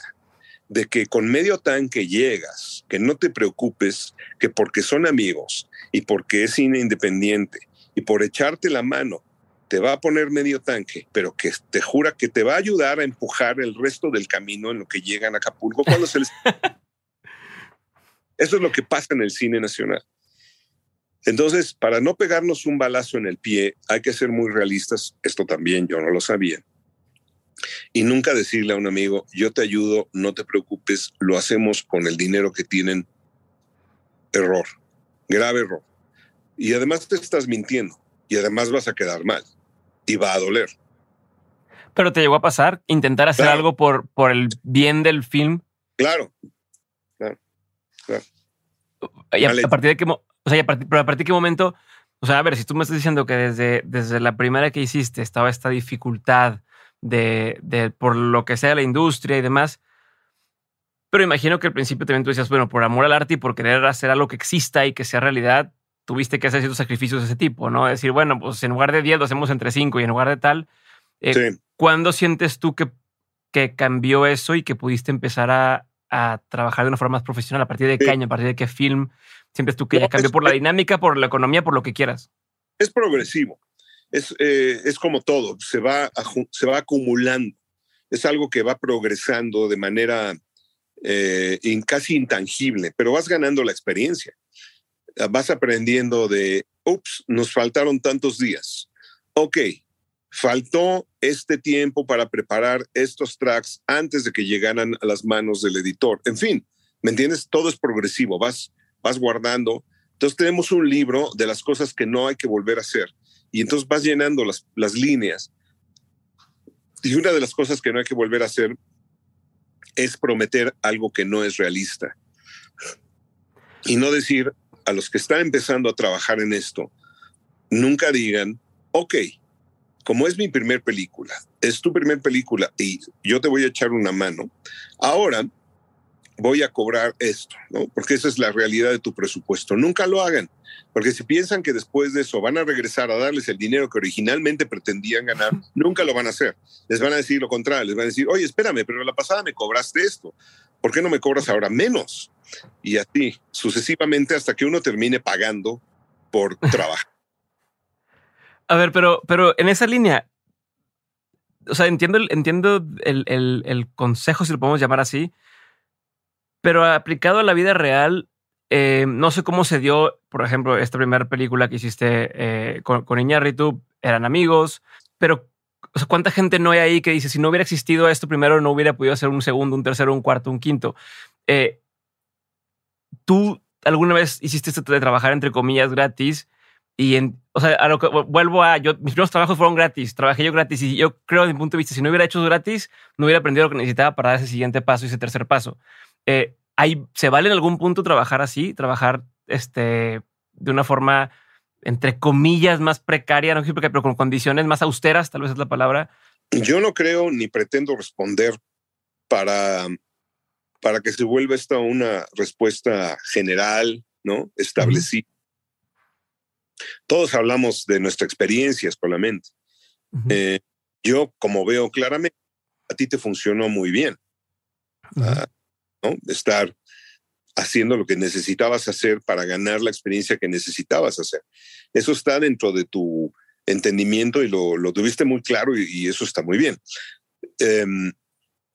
de que con medio tanque llegas, que no te preocupes, que porque son amigos y porque es cine independiente y por echarte la mano te va a poner medio tanque, pero que te jura que te va a ayudar a empujar el resto del camino en lo que llegan a Acapulco cuando se les... Eso es lo que pasa en el cine nacional. Entonces, para no pegarnos un balazo en el pie, hay que ser muy realistas. Esto también yo no lo sabía. Y nunca decirle a un amigo, yo te ayudo, no te preocupes, lo hacemos con el dinero que tienen. Error, grave error. Y además te estás mintiendo y además vas a quedar mal y va a doler. Pero te llegó a pasar intentar hacer algo por, por el bien del film. Claro, claro, Y a, partir de qué, o sea, a partir, pero a partir de qué momento, o sea, a ver, si tú me estás diciendo que desde, desde la primera que hiciste estaba esta dificultad de, de por lo que sea la industria y demás, pero imagino que al principio también tú decías, bueno, por amor al arte y por querer hacer algo que exista y que sea realidad, tuviste que hacer ciertos sacrificios de ese tipo, ¿no? decir, bueno, pues en lugar de 10 lo hacemos entre 5 y en lugar de tal. Eh, ¿Cuándo sientes tú que, que cambió eso y que pudiste empezar a, a trabajar de una forma más profesional? ¿A partir de qué año? ¿A partir de qué film? Siempre es tú que ya cambió por la dinámica, por la economía, por lo que quieras. Es progresivo. Es, eh, es como todo, se va, se va acumulando. Es algo que va progresando de manera eh, casi intangible, pero vas ganando la experiencia. Vas aprendiendo de, ups, nos faltaron tantos días. Ok, faltó este tiempo para preparar estos tracks antes de que llegaran a las manos del editor. En fin, ¿me entiendes? Todo es progresivo, vas, vas guardando. Entonces tenemos un libro de las cosas que no hay que volver a hacer. Y entonces vas llenando las, las líneas. Y una de las cosas que no hay que volver a hacer es prometer algo que no es realista. Y no decir a los que están empezando a trabajar en esto, nunca digan, ok, como es mi primer película, es tu primer película y yo te voy a echar una mano, ahora voy a cobrar esto, ¿no? Porque esa es la realidad de tu presupuesto. Nunca lo hagan, porque si piensan que después de eso van a regresar a darles el dinero que originalmente pretendían ganar, nunca lo van a hacer. Les van a decir lo contrario, les van a decir, oye, espérame, pero la pasada me cobraste esto, ¿por qué no me cobras ahora menos? Y así, sucesivamente, hasta que uno termine pagando por trabajar. A ver, pero, pero en esa línea, o sea, entiendo, entiendo el, el, consejo, si lo podemos llamar así, pero aplicado a la vida real, eh, no sé cómo se dio, por ejemplo, esta primera película que hiciste eh, con, con Iñárritu, eran amigos, pero ¿cuánta gente no hay ahí que dice, si no hubiera existido esto primero, no hubiera podido hacer un segundo, un tercero, un cuarto, un quinto? Eh, ¿Tú alguna vez hiciste esto de trabajar, entre comillas, gratis? Y en, o sea, a lo que vuelvo a yo, mis primeros trabajos fueron gratis, trabajé yo gratis y yo creo, desde mi punto de vista, si no hubiera hecho gratis, no hubiera aprendido lo que necesitaba para dar ese siguiente paso y ese tercer paso. Eh, hay, ¿Se vale en algún punto trabajar así? Trabajar este, de una forma, entre comillas, más precaria, no sé pero con condiciones más austeras, tal vez es la palabra. Yo no creo ni pretendo responder para, para que se vuelva esta una respuesta general, ¿no? Establecida. Todos hablamos de nuestra experiencia solamente. Eh, yo, como veo claramente, a ti te funcionó muy bien. Ah, ¿no? Estar haciendo lo que necesitabas hacer para ganar la experiencia que necesitabas hacer. Eso está dentro de tu entendimiento y lo, lo tuviste muy claro y, eso está muy bien. Em,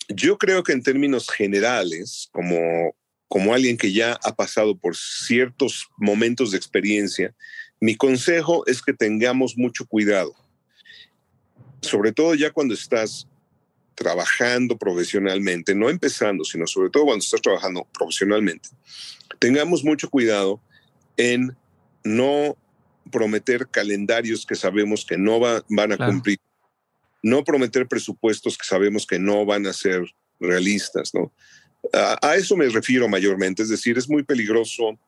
yo creo que en términos generales, como, como alguien que ya ha pasado por ciertos momentos de experiencia, mi consejo es que tengamos mucho cuidado, sobre todo ya cuando estás trabajando profesionalmente, no empezando, sino sobre todo cuando estás trabajando profesionalmente. Tengamos mucho cuidado en no prometer calendarios que sabemos que no van a cumplir, no prometer presupuestos que sabemos que no van a ser realistas, ¿no? a, eso me refiero mayormente, es decir, es muy peligroso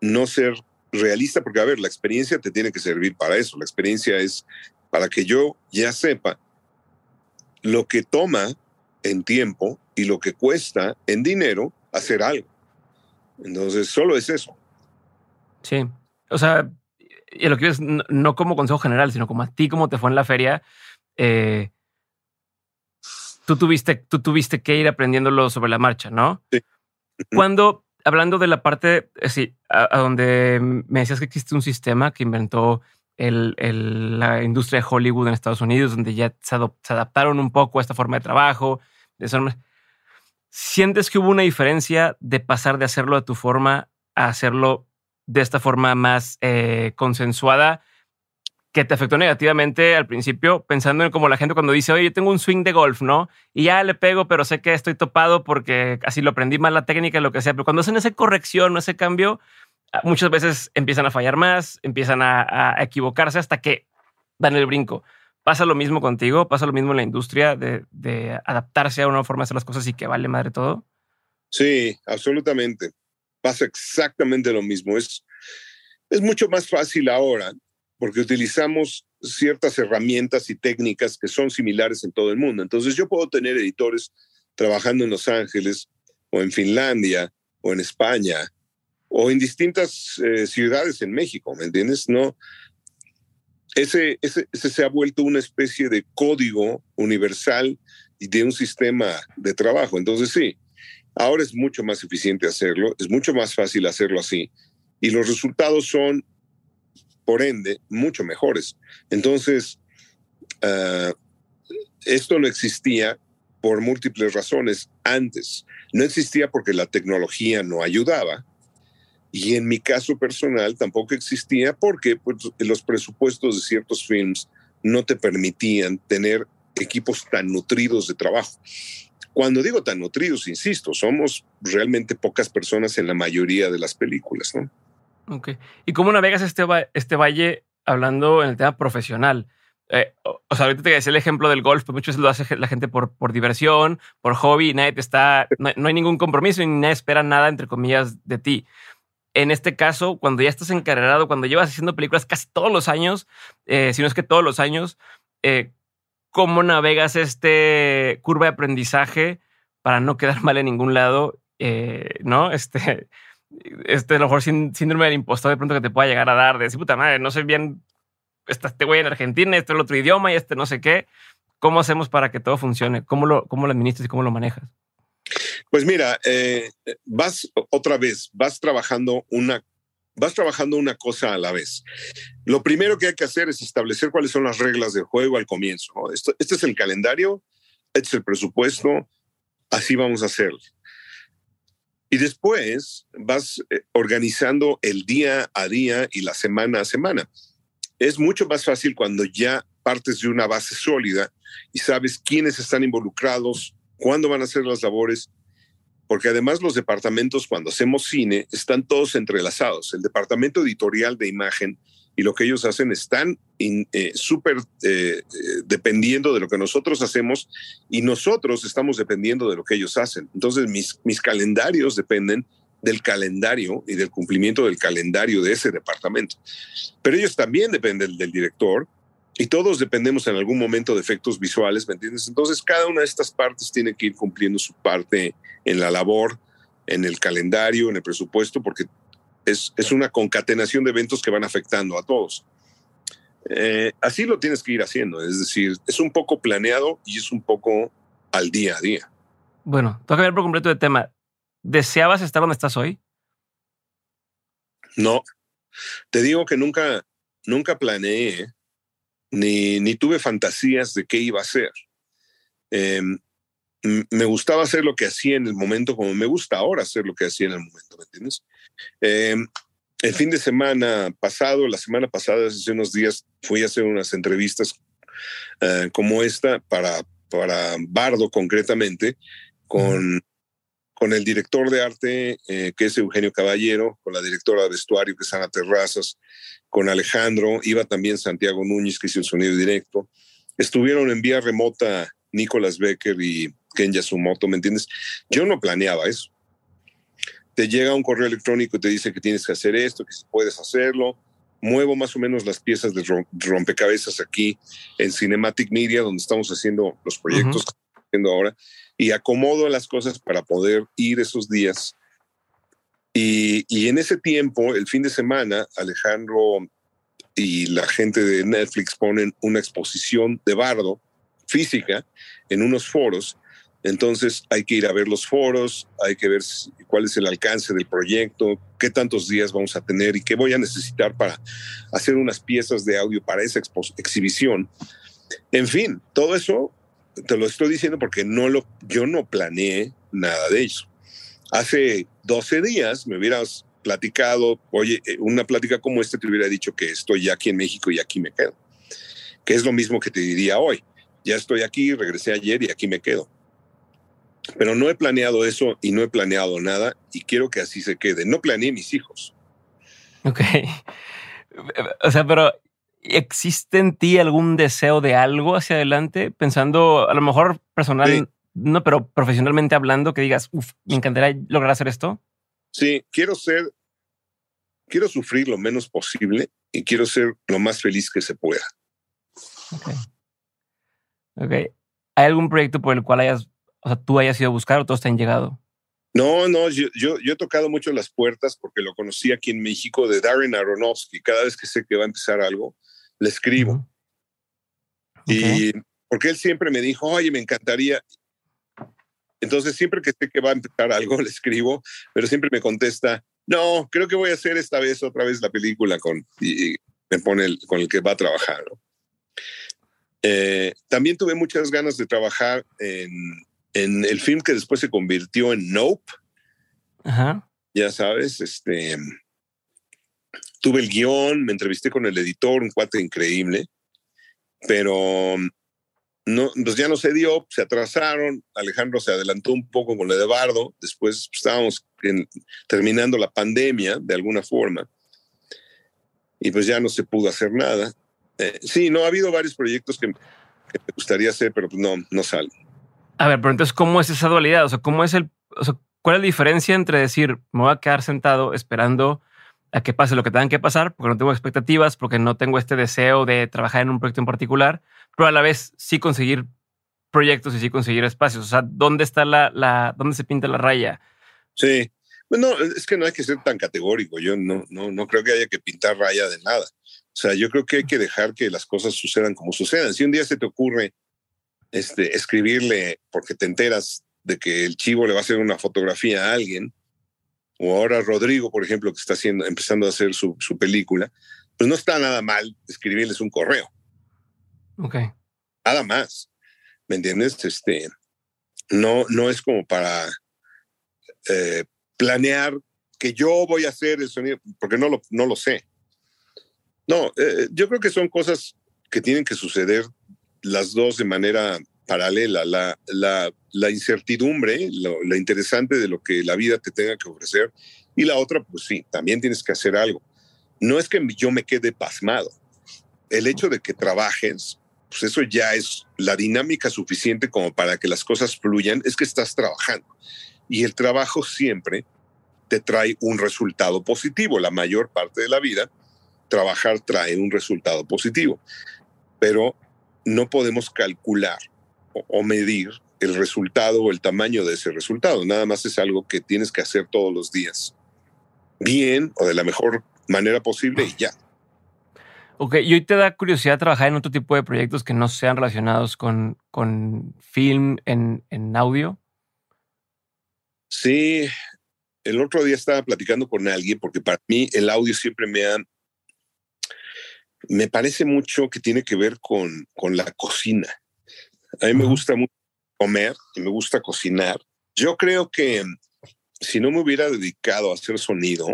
no ser realista, porque a ver, la experiencia te tiene que servir para eso. La experiencia es para que yo ya sepa lo que toma en tiempo y lo que cuesta en dinero hacer algo. Entonces, solo es eso. Sí. O sea, y lo que es no, como consejo general, sino como a ti, como te fue en la feria, eh, tú, tuviste, tú tuviste que ir aprendiéndolo sobre la marcha, ¿no? Sí. Cuando hablando de la parte, eh, sí, a, donde me decías que existe un sistema que inventó el, la industria de Hollywood en Estados Unidos, donde ya se, adaptaron un poco a esta forma de trabajo. ¿Sientes que hubo una diferencia de pasar de hacerlo a tu forma a hacerlo de esta forma más eh, consensuada? Que te afectó negativamente al principio, pensando en como la gente cuando dice, oye, yo tengo un swing de golf, ¿no? Y ya le pego, pero sé que estoy topado porque así lo aprendí mal la técnica, lo que sea. Pero cuando hacen esa corrección o ese cambio, ah, muchas veces empiezan a fallar más, empiezan a, equivocarse hasta que dan el brinco. ¿Pasa lo mismo contigo? ¿Pasa lo mismo en la industria de, de adaptarse a una forma de hacer las cosas y que vale madre todo? Sí, absolutamente. Pasa exactamente lo mismo. Es, es mucho más fácil ahora porque utilizamos ciertas herramientas y técnicas que son similares en todo el mundo. Entonces yo puedo tener editores trabajando en Los Ángeles o en Finlandia o en España o en distintas eh, ciudades en México, ¿me entiendes? No, ese, ese, ese, se ha vuelto una especie de código universal y de un sistema de trabajo. Entonces sí, Ahora es mucho más eficiente hacerlo, es mucho más fácil hacerlo así y los resultados son, por ende, mucho mejores. Entonces, ah, esto no existía por múltiples razones antes. No existía porque la tecnología no ayudaba. Y en mi caso personal tampoco existía porque pues, los presupuestos de ciertos films no te permitían tener equipos tan nutridos de trabajo. Cuando digo tan nutridos, insisto, somos realmente pocas personas en la mayoría de las películas, ¿no? Ok. ¿Y cómo navegas este, este valle hablando en el tema profesional? Eh, o sea, ahorita te decía el ejemplo del golf, pues muchas veces lo hace la gente por, por diversión, por hobby, nadie te está, no, hay ningún compromiso y nadie espera nada, entre comillas, de ti. En este caso, cuando ya estás encarregado, cuando llevas haciendo películas casi todos los años, eh, si no es que todos los años, eh, ¿cómo navegas este curva de aprendizaje para no quedar mal en ningún lado? ¿No? Este, este, a lo mejor síndrome del impostor de pronto que te pueda llegar a dar, de decir, puta madre, no sé bien, este güey en Argentina, este es el otro idioma y este no sé qué. ¿Cómo hacemos para que todo funcione? ¿Cómo lo, cómo lo administras y cómo lo manejas? Pues mira, eh, vas otra vez, vas trabajando una, vas trabajando una cosa a la vez. Lo primero que hay que hacer es establecer cuáles son las reglas del juego al comienzo. Esto, este es el calendario, este es el presupuesto, así vamos a hacerlo. Y después vas eh, organizando el día a día y la semana a semana. Es mucho más fácil cuando ya partes de una base sólida y sabes quiénes están involucrados, cuándo van a hacer las labores, porque además los departamentos cuando hacemos cine están todos entrelazados. El departamento editorial de imagen y lo que ellos hacen están eh, súper eh, eh, dependiendo de lo que nosotros hacemos y nosotros estamos dependiendo de lo que ellos hacen. Entonces mis, mis calendarios dependen del calendario y del cumplimiento del calendario de ese departamento. Pero ellos también dependen del director y todos dependemos en algún momento de efectos visuales, ¿me entiendes? Entonces cada una de estas partes tiene que ir cumpliendo su parte en la labor, en el calendario, en el presupuesto, porque es, una concatenación de eventos que van afectando a todos. Eh, así lo tienes que ir haciendo, es decir, es un poco planeado y es un poco al día a día. Bueno, tengo que ver por completo de tema. ¿Deseabas estar donde estás hoy? No, te digo que nunca, nunca planeé ni, ni tuve fantasías de qué iba a ser. Em, me gustaba hacer lo que hacía en el momento como me gusta ahora hacer lo que hacía en el momento, ¿me entiendes? Em, el fin de semana pasado, la semana pasada, hace unos días, fui a hacer unas entrevistas eh, como esta para, para Bardo concretamente, con, con el director de arte, eh, que es Eugenio Caballero, con la directora de vestuario, que es Ana Terrazas, con Alejandro, iba también Santiago Núñez, que hizo el sonido directo. Estuvieron en vía remota Nicolás Becker y Ken Yasumoto, ¿me entiendes? Yo no planeaba eso te llega un correo electrónico y te dice que tienes que hacer esto, que si puedes hacerlo. Muevo más o menos las piezas de rompecabezas aquí en Cinematic Media, donde estamos haciendo los proyectos que estamos haciendo ahora, y acomodo las cosas para poder ir esos días. Y, y en ese tiempo, el fin de semana, Alejandro y la gente de Netflix ponen una exposición de bardo física en unos foros entonces hay que ir a ver los foros, hay que ver cuál es el alcance del proyecto, qué tantos días vamos a tener y qué voy a necesitar para hacer unas piezas de audio para esa exhibición. En fin, todo eso te lo estoy diciendo porque no lo, yo no planeé nada de eso. Hace 12 días me hubieras platicado, oye, eh, una plática como esta te hubiera dicho que estoy aquí en México y aquí me quedo. Que es lo mismo que te diría hoy. Ya estoy aquí, regresé ayer y aquí me quedo. Pero no he planeado eso y no he planeado nada y quiero que así se quede. No planeé mis hijos. Ok. O sea, pero ¿existe en ti algún deseo de algo hacia adelante? Pensando, a lo mejor personal, no, pero profesionalmente hablando, que digas, uff, me encantaría lograr hacer esto. Sí, quiero ser, quiero sufrir lo menos posible y quiero ser lo más feliz que se pueda. Ok. Ok. ¿Hay algún proyecto por el cual hayas o sea, tú hayas ido a buscar o todos te han llegado? No, no, yo, yo, he tocado mucho las puertas porque lo conocí aquí en México de Darren Aronofsky. Cada vez que sé que va a empezar algo, le escribo. Y porque él siempre me dijo, oye, me encantaría. Entonces, siempre que sé que va a empezar algo, le escribo, pero siempre me contesta, no, creo que voy a hacer esta vez otra vez la película con, y, me pone el, con el que va a trabajar. Eh, también tuve muchas ganas de trabajar en, en, el film que después se convirtió en Nope. Ajá. Ya sabes, este, tuve el guion, me entrevisté con el editor, un cuate increíble, pero no, pues ya no se dio, se atrasaron, Alejandro se adelantó un poco con lo de Bardo, después estábamos terminando la pandemia de alguna forma, y pues ya no se pudo hacer nada. Eh, sí, no, ha habido varios proyectos que, me gustaría hacer, pero pues no, no salen. A ver, pero entonces, ¿cómo es esa dualidad? O sea, ¿cómo es el, o sea, ¿cuál es la diferencia entre decir, me voy a quedar sentado esperando a que pase lo que tengan que pasar, porque no tengo expectativas, porque no tengo este deseo de trabajar en un proyecto en particular, pero a la vez sí conseguir proyectos y sí conseguir espacios. O sea, ¿dónde está la, la dónde se pinta la raya? Sí. Bueno, es que no hay que ser tan categórico. Yo no, no, no creo que haya que pintar raya de nada. O sea, yo creo que hay que dejar que las cosas sucedan como sucedan. Si un día se te ocurre este, escribirle porque te enteras de que el chivo le va a hacer una fotografía a alguien, o ahora Rodrigo, por ejemplo, que está haciendo, empezando a hacer su, su película, pues no está nada mal escribirles un correo. Ok. Nada más. ¿Me entiendes? Este, no, no es como para eh, planear que yo voy a hacer el sonido, porque no lo, no lo sé. No, eh, yo creo que son cosas que tienen que suceder las dos de manera paralela, la, la, la incertidumbre, lo, lo, interesante de lo que la vida te tenga que ofrecer, y la otra, pues sí, también tienes que hacer algo. No es que yo me quede pasmado. El hecho de que trabajes, pues eso ya es la dinámica suficiente como para que las cosas fluyan, es que estás trabajando. Y el trabajo siempre te trae un resultado positivo. La mayor parte de la vida, trabajar trae un resultado positivo. Pero no podemos calcular o medir el resultado o el tamaño de ese resultado. Nada más es algo que tienes que hacer todos los días. Bien o de la mejor manera posible y ya. Ok, ¿y hoy te da curiosidad trabajar en otro tipo de proyectos que no sean relacionados con, con film en, en audio? Sí, el otro día estaba platicando con alguien porque para mí el audio siempre me ha... Me parece mucho que tiene que ver con, con la cocina. A mí me gusta mucho comer y me gusta cocinar. Yo creo que si no me hubiera dedicado a hacer sonido,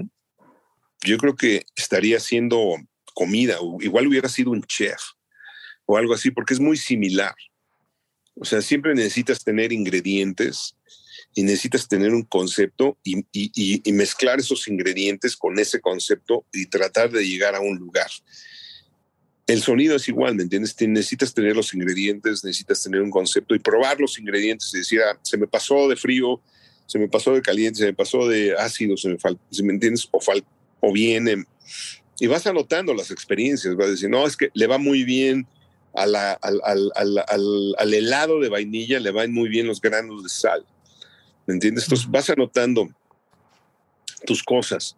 yo creo que estaría haciendo comida, igual hubiera sido un chef o algo así, porque es muy similar. O sea, siempre necesitas tener ingredientes y necesitas tener un concepto y, y, y, mezclar esos ingredientes con ese concepto y tratar de llegar a un lugar. El sonido es igual, ¿me entiendes? necesitas tener los ingredientes, necesitas tener un concepto y probar los ingredientes y decir, ah, se me pasó de frío, se me pasó de caliente, se me pasó de ácido, se me si me entiendes, o, fal o viene. Y vas anotando las experiencias, vas a decir, no, es que le va muy bien a la, al, al, al, al, helado de vainilla, le van muy bien los granos de sal, ¿me entiendes? Entonces vas anotando tus cosas,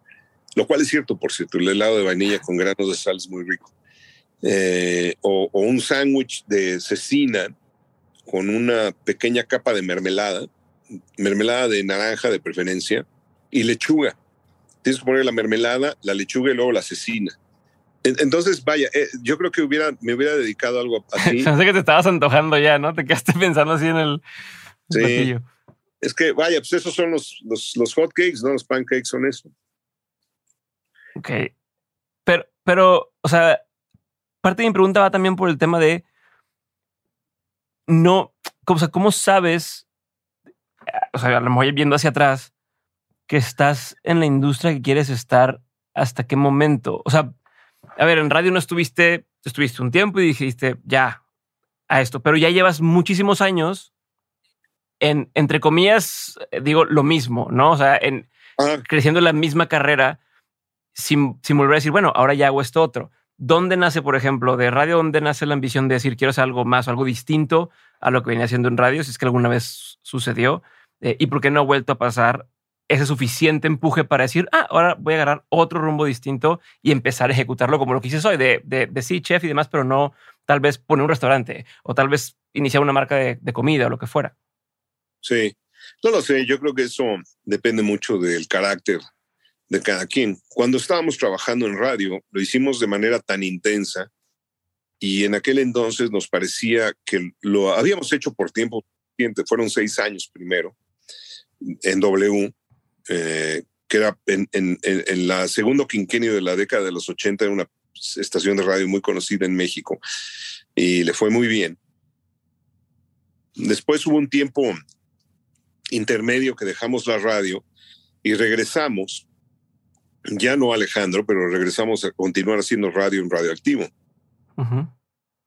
lo cual es cierto, por cierto, el helado de vainilla con granos de sal es muy rico eh, o, o, un sándwich de cecina con una pequeña capa de mermelada, mermelada de naranja de preferencia, y lechuga. Tienes que poner la mermelada, la lechuga y luego la cecina. Entonces, vaya, eh, yo creo que hubiera, me hubiera dedicado algo así. sé que te estabas antojando ya, ¿no? Te quedaste pensando así en el. Sí. Platillo. Es que, vaya, pues esos son los, los, los hot cakes, ¿no? Los pancakes son eso. Ok. Pero, pero, o sea, parte de mi pregunta va también por el tema de no, o sea, ¿cómo sabes? O sea, a lo mejor viendo hacia atrás, que estás en la industria que quieres estar hasta qué momento. O sea, a ver, en radio no estuviste, estuviste un tiempo y dijiste ya a esto, pero ya llevas muchísimos años en, entre comillas, digo lo mismo, ¿no? O sea, en ah. creciendo la misma carrera sin, sin volver a decir, bueno, ahora ya hago esto otro. ¿Dónde nace, por ejemplo, de radio? ¿Dónde nace la ambición de decir quiero hacer algo más, algo distinto a lo que venía haciendo en radio? Si es que alguna vez sucedió. Eh, ¿Y por qué no ha vuelto a pasar ese suficiente empuje para decir, ah, ahora voy a agarrar otro rumbo distinto y empezar a ejecutarlo como lo que hice hoy, de, de, de sí, chef y demás, pero no tal vez poner un restaurante o tal vez iniciar una marca de, de comida o lo que fuera? Sí. No lo sé, yo creo que eso depende mucho del carácter de cada quien. Cuando estábamos trabajando en radio, lo hicimos de manera tan intensa y en aquel entonces nos parecía que lo habíamos hecho por tiempo suficiente, fueron seis años primero en W, eh, que era en, en, la segundo quinquenio de la década de los 80, era una estación de radio muy conocida en México y le fue muy bien. Después hubo un tiempo intermedio que dejamos la radio y regresamos, ya no Alejandro, pero regresamos a continuar haciendo radio en radioactivo.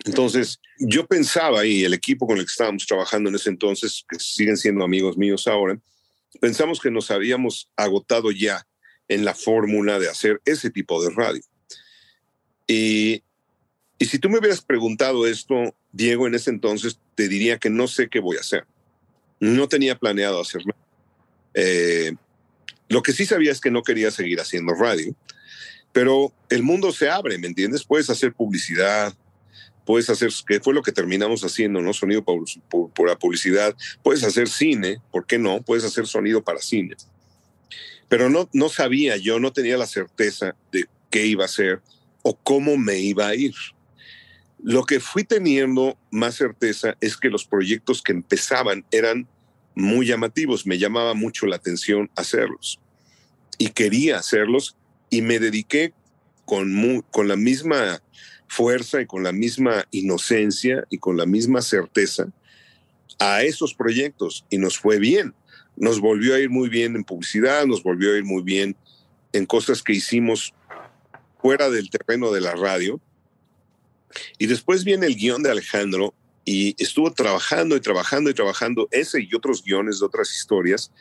Entonces, yo pensaba, y el equipo con el que estábamos trabajando en ese entonces, que siguen siendo amigos míos ahora, pensamos que nos habíamos agotado ya en la fórmula de hacer ese tipo de radio. Y, y si tú me hubieras preguntado esto, Diego, en ese entonces, te diría que no sé qué voy a hacer. No tenía planeado hacerlo. Eh, lo que sí sabía es que no quería seguir haciendo radio, pero el mundo se abre, ¿me entiendes? Puedes hacer publicidad, puedes hacer, que fue lo que terminamos haciendo, ¿no? Sonido por, la publicidad, puedes hacer cine, ¿por qué no? Puedes hacer sonido para cine. Pero no, no sabía, yo no tenía la certeza de qué iba a hacer o cómo me iba a ir. Lo que fui teniendo más certeza es que los proyectos que empezaban eran muy llamativos, me llamaba mucho la atención hacerlos. Y quería hacerlos y me dediqué con, con la misma fuerza y con la misma inocencia y con la misma certeza a esos proyectos. Y nos fue bien. Nos volvió a ir muy bien en publicidad, nos volvió a ir muy bien en cosas que hicimos fuera del terreno de la radio. Y después viene el guion de Alejandro y estuvo trabajando y trabajando y trabajando ese y otros guiones de otras historias.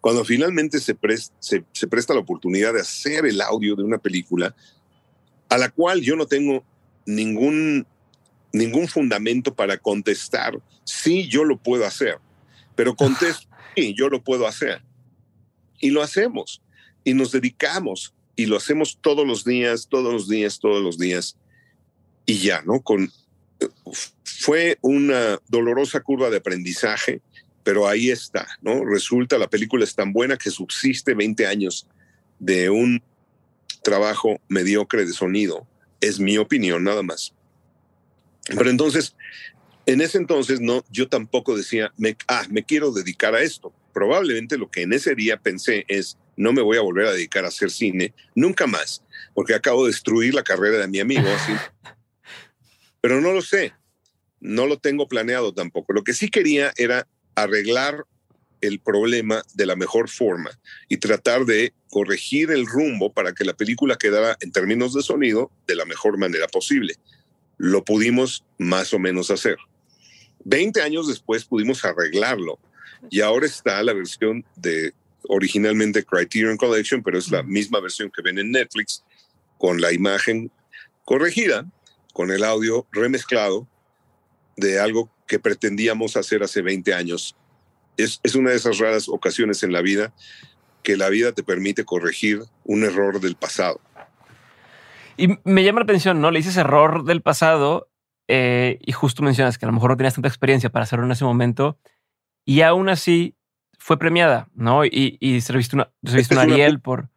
Cuando finalmente se, se, presta la oportunidad de hacer el audio de una película a la cual yo no tengo ningún, ningún fundamento para contestar, sí, yo lo puedo hacer, pero contesto, sí, yo lo puedo hacer. Y lo hacemos, y nos dedicamos, y lo hacemos todos los días, todos los días, todos los días y ya, ¿no? Con, fue una dolorosa curva de aprendizaje, pero ahí está, ¿no? Resulta, la película es tan buena que subsiste 20 años de un trabajo mediocre de sonido. Es mi opinión, nada más. Pero entonces, en ese entonces, no, yo tampoco decía, me, ah, me quiero dedicar a esto. Probablemente lo que en ese día pensé es, no me voy a volver a dedicar a hacer cine nunca más, porque acabo de destruir la carrera de mi amigo. Así, pero no lo sé, no lo tengo planeado tampoco. Lo que sí quería era arreglar el problema de la mejor forma y tratar de corregir el rumbo para que la película quedara en términos de sonido de la mejor manera posible. Lo pudimos más o menos hacer. Veinte años después pudimos arreglarlo y ahora está la versión de originalmente Criterion Collection, pero es la misma versión que ven en Netflix con la imagen corregida con el audio remezclado de algo que pretendíamos hacer hace 20 años. Es, es una de esas raras ocasiones en la vida que la vida te permite corregir un error del pasado. Y me llama la atención, ¿no? Le dices error del pasado eh, y justo mencionas que a lo mejor no tenías tanta experiencia para hacerlo en ese momento y aún así fue premiada, ¿no? Y, y se viste una, un Ariel por...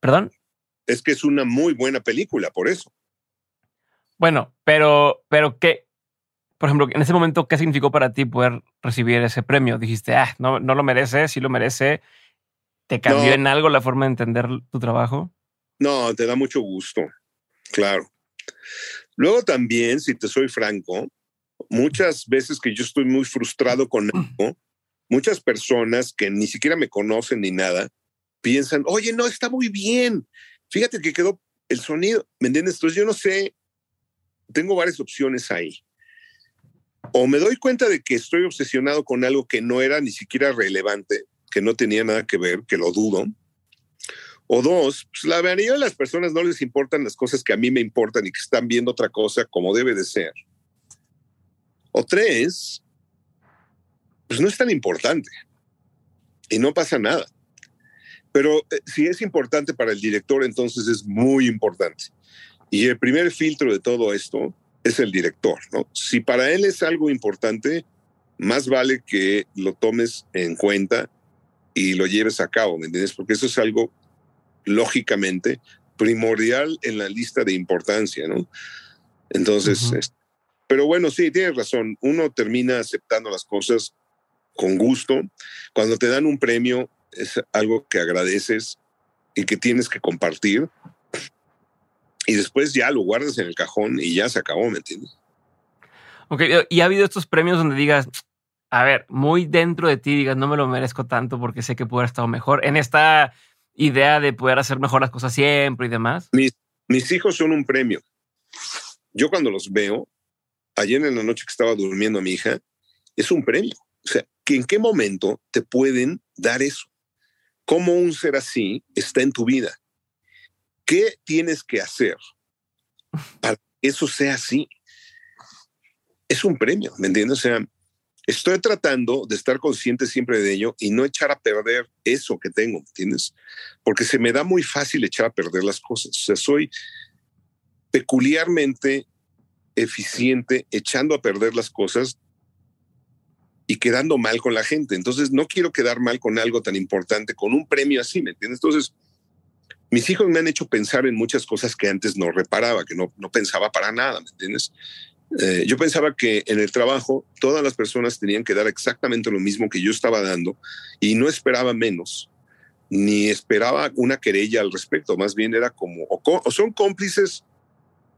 ¿Perdón? Es que es una muy buena película, por eso. Bueno, pero, pero ¿qué? Por ejemplo, en ese momento, ¿qué significó para ti poder recibir ese premio? Dijiste, ah, no, no lo merece, sí lo merece. ¿Te cambió en algo la forma de entender tu trabajo? No, te da mucho gusto, claro. Luego también, si te soy franco, muchas veces que yo estoy muy frustrado con algo, muchas personas que ni siquiera me conocen ni nada, piensan, oye, no, está muy bien, Fíjate que quedó el sonido, ¿me entiendes? Entonces yo no sé, tengo varias opciones ahí. O me doy cuenta de que estoy obsesionado con algo que no era ni siquiera relevante, que no tenía nada que ver, que lo dudo. O dos, pues la mayoría de las personas no les importan las cosas que a mí me importan y que están viendo otra cosa como debe de ser. O tres, pues no es tan importante y no pasa nada. Pero eh, si es importante para el director, entonces es muy importante. Y el primer filtro de todo esto es el director, ¿no? Si para él es algo importante, más vale que lo tomes en cuenta y lo lleves a cabo, ¿me entiendes? Porque eso es algo lógicamente primordial en la lista de importancia, ¿no? Entonces, pero bueno, sí, tienes razón, uno termina aceptando las cosas con gusto. Cuando te dan un premio es algo que agradeces y que tienes que compartir. Y después ya lo guardas en el cajón y ya se acabó, ¿me entiendes? Ok, y ha habido estos premios donde digas, a ver, muy dentro de ti digas, no me lo merezco tanto porque sé que puede haber estado mejor en esta idea de poder hacer mejor las cosas siempre y demás. Mis, mis hijos son un premio. Yo cuando los veo, ayer en la noche que estaba durmiendo a mi hija, es un premio. O sea, ¿en qué momento te pueden dar eso? ¿Cómo un ser así está en tu vida? ¿Qué tienes que hacer para que eso sea así? Es un premio, ¿me entiendes? O sea, estoy tratando de estar consciente siempre de ello y no echar a perder eso que tengo, ¿me entiendes? Porque se me da muy fácil echar a perder las cosas. O sea, soy peculiarmente eficiente echando a perder las cosas y quedando mal con la gente. Entonces, no quiero quedar mal con algo tan importante, con un premio así, ¿me entiendes? Entonces, mis hijos me han hecho pensar en muchas cosas que antes no reparaba, que no, no pensaba para nada, ¿me entiendes? Eh, yo pensaba que en el trabajo todas las personas tenían que dar exactamente lo mismo que yo estaba dando y no esperaba menos, ni esperaba una querella al respecto, más bien era como, o, son cómplices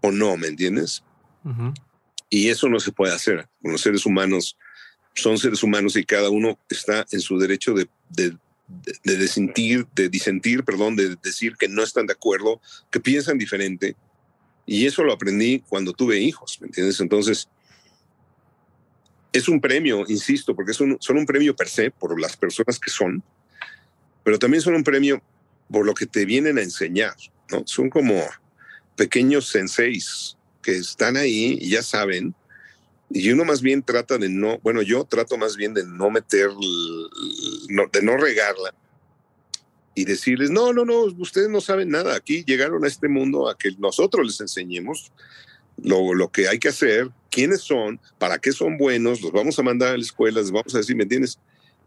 o no, ¿me entiendes? Y eso no se puede hacer. Con los seres humanos son seres humanos y cada uno está en su derecho de, de, disentir, de disentir, perdón, de decir que no están de acuerdo, que piensan diferente. Y eso lo aprendí cuando tuve hijos, ¿me entiendes? Entonces, es un premio, insisto, porque son, son un premio per se por las personas que son, pero también son un premio por lo que te vienen a enseñar, ¿no? Son como pequeños senseis que están ahí y ya saben y uno más bien trata de no, bueno, yo trato más bien de no meter, de no regarla y decirles, no, no, no, ustedes no saben nada, aquí llegaron a este mundo a que nosotros les enseñemos lo, lo que hay que hacer, quiénes son, para qué son buenos, los vamos a mandar a la escuela, les vamos a decir, ¿me entiendes?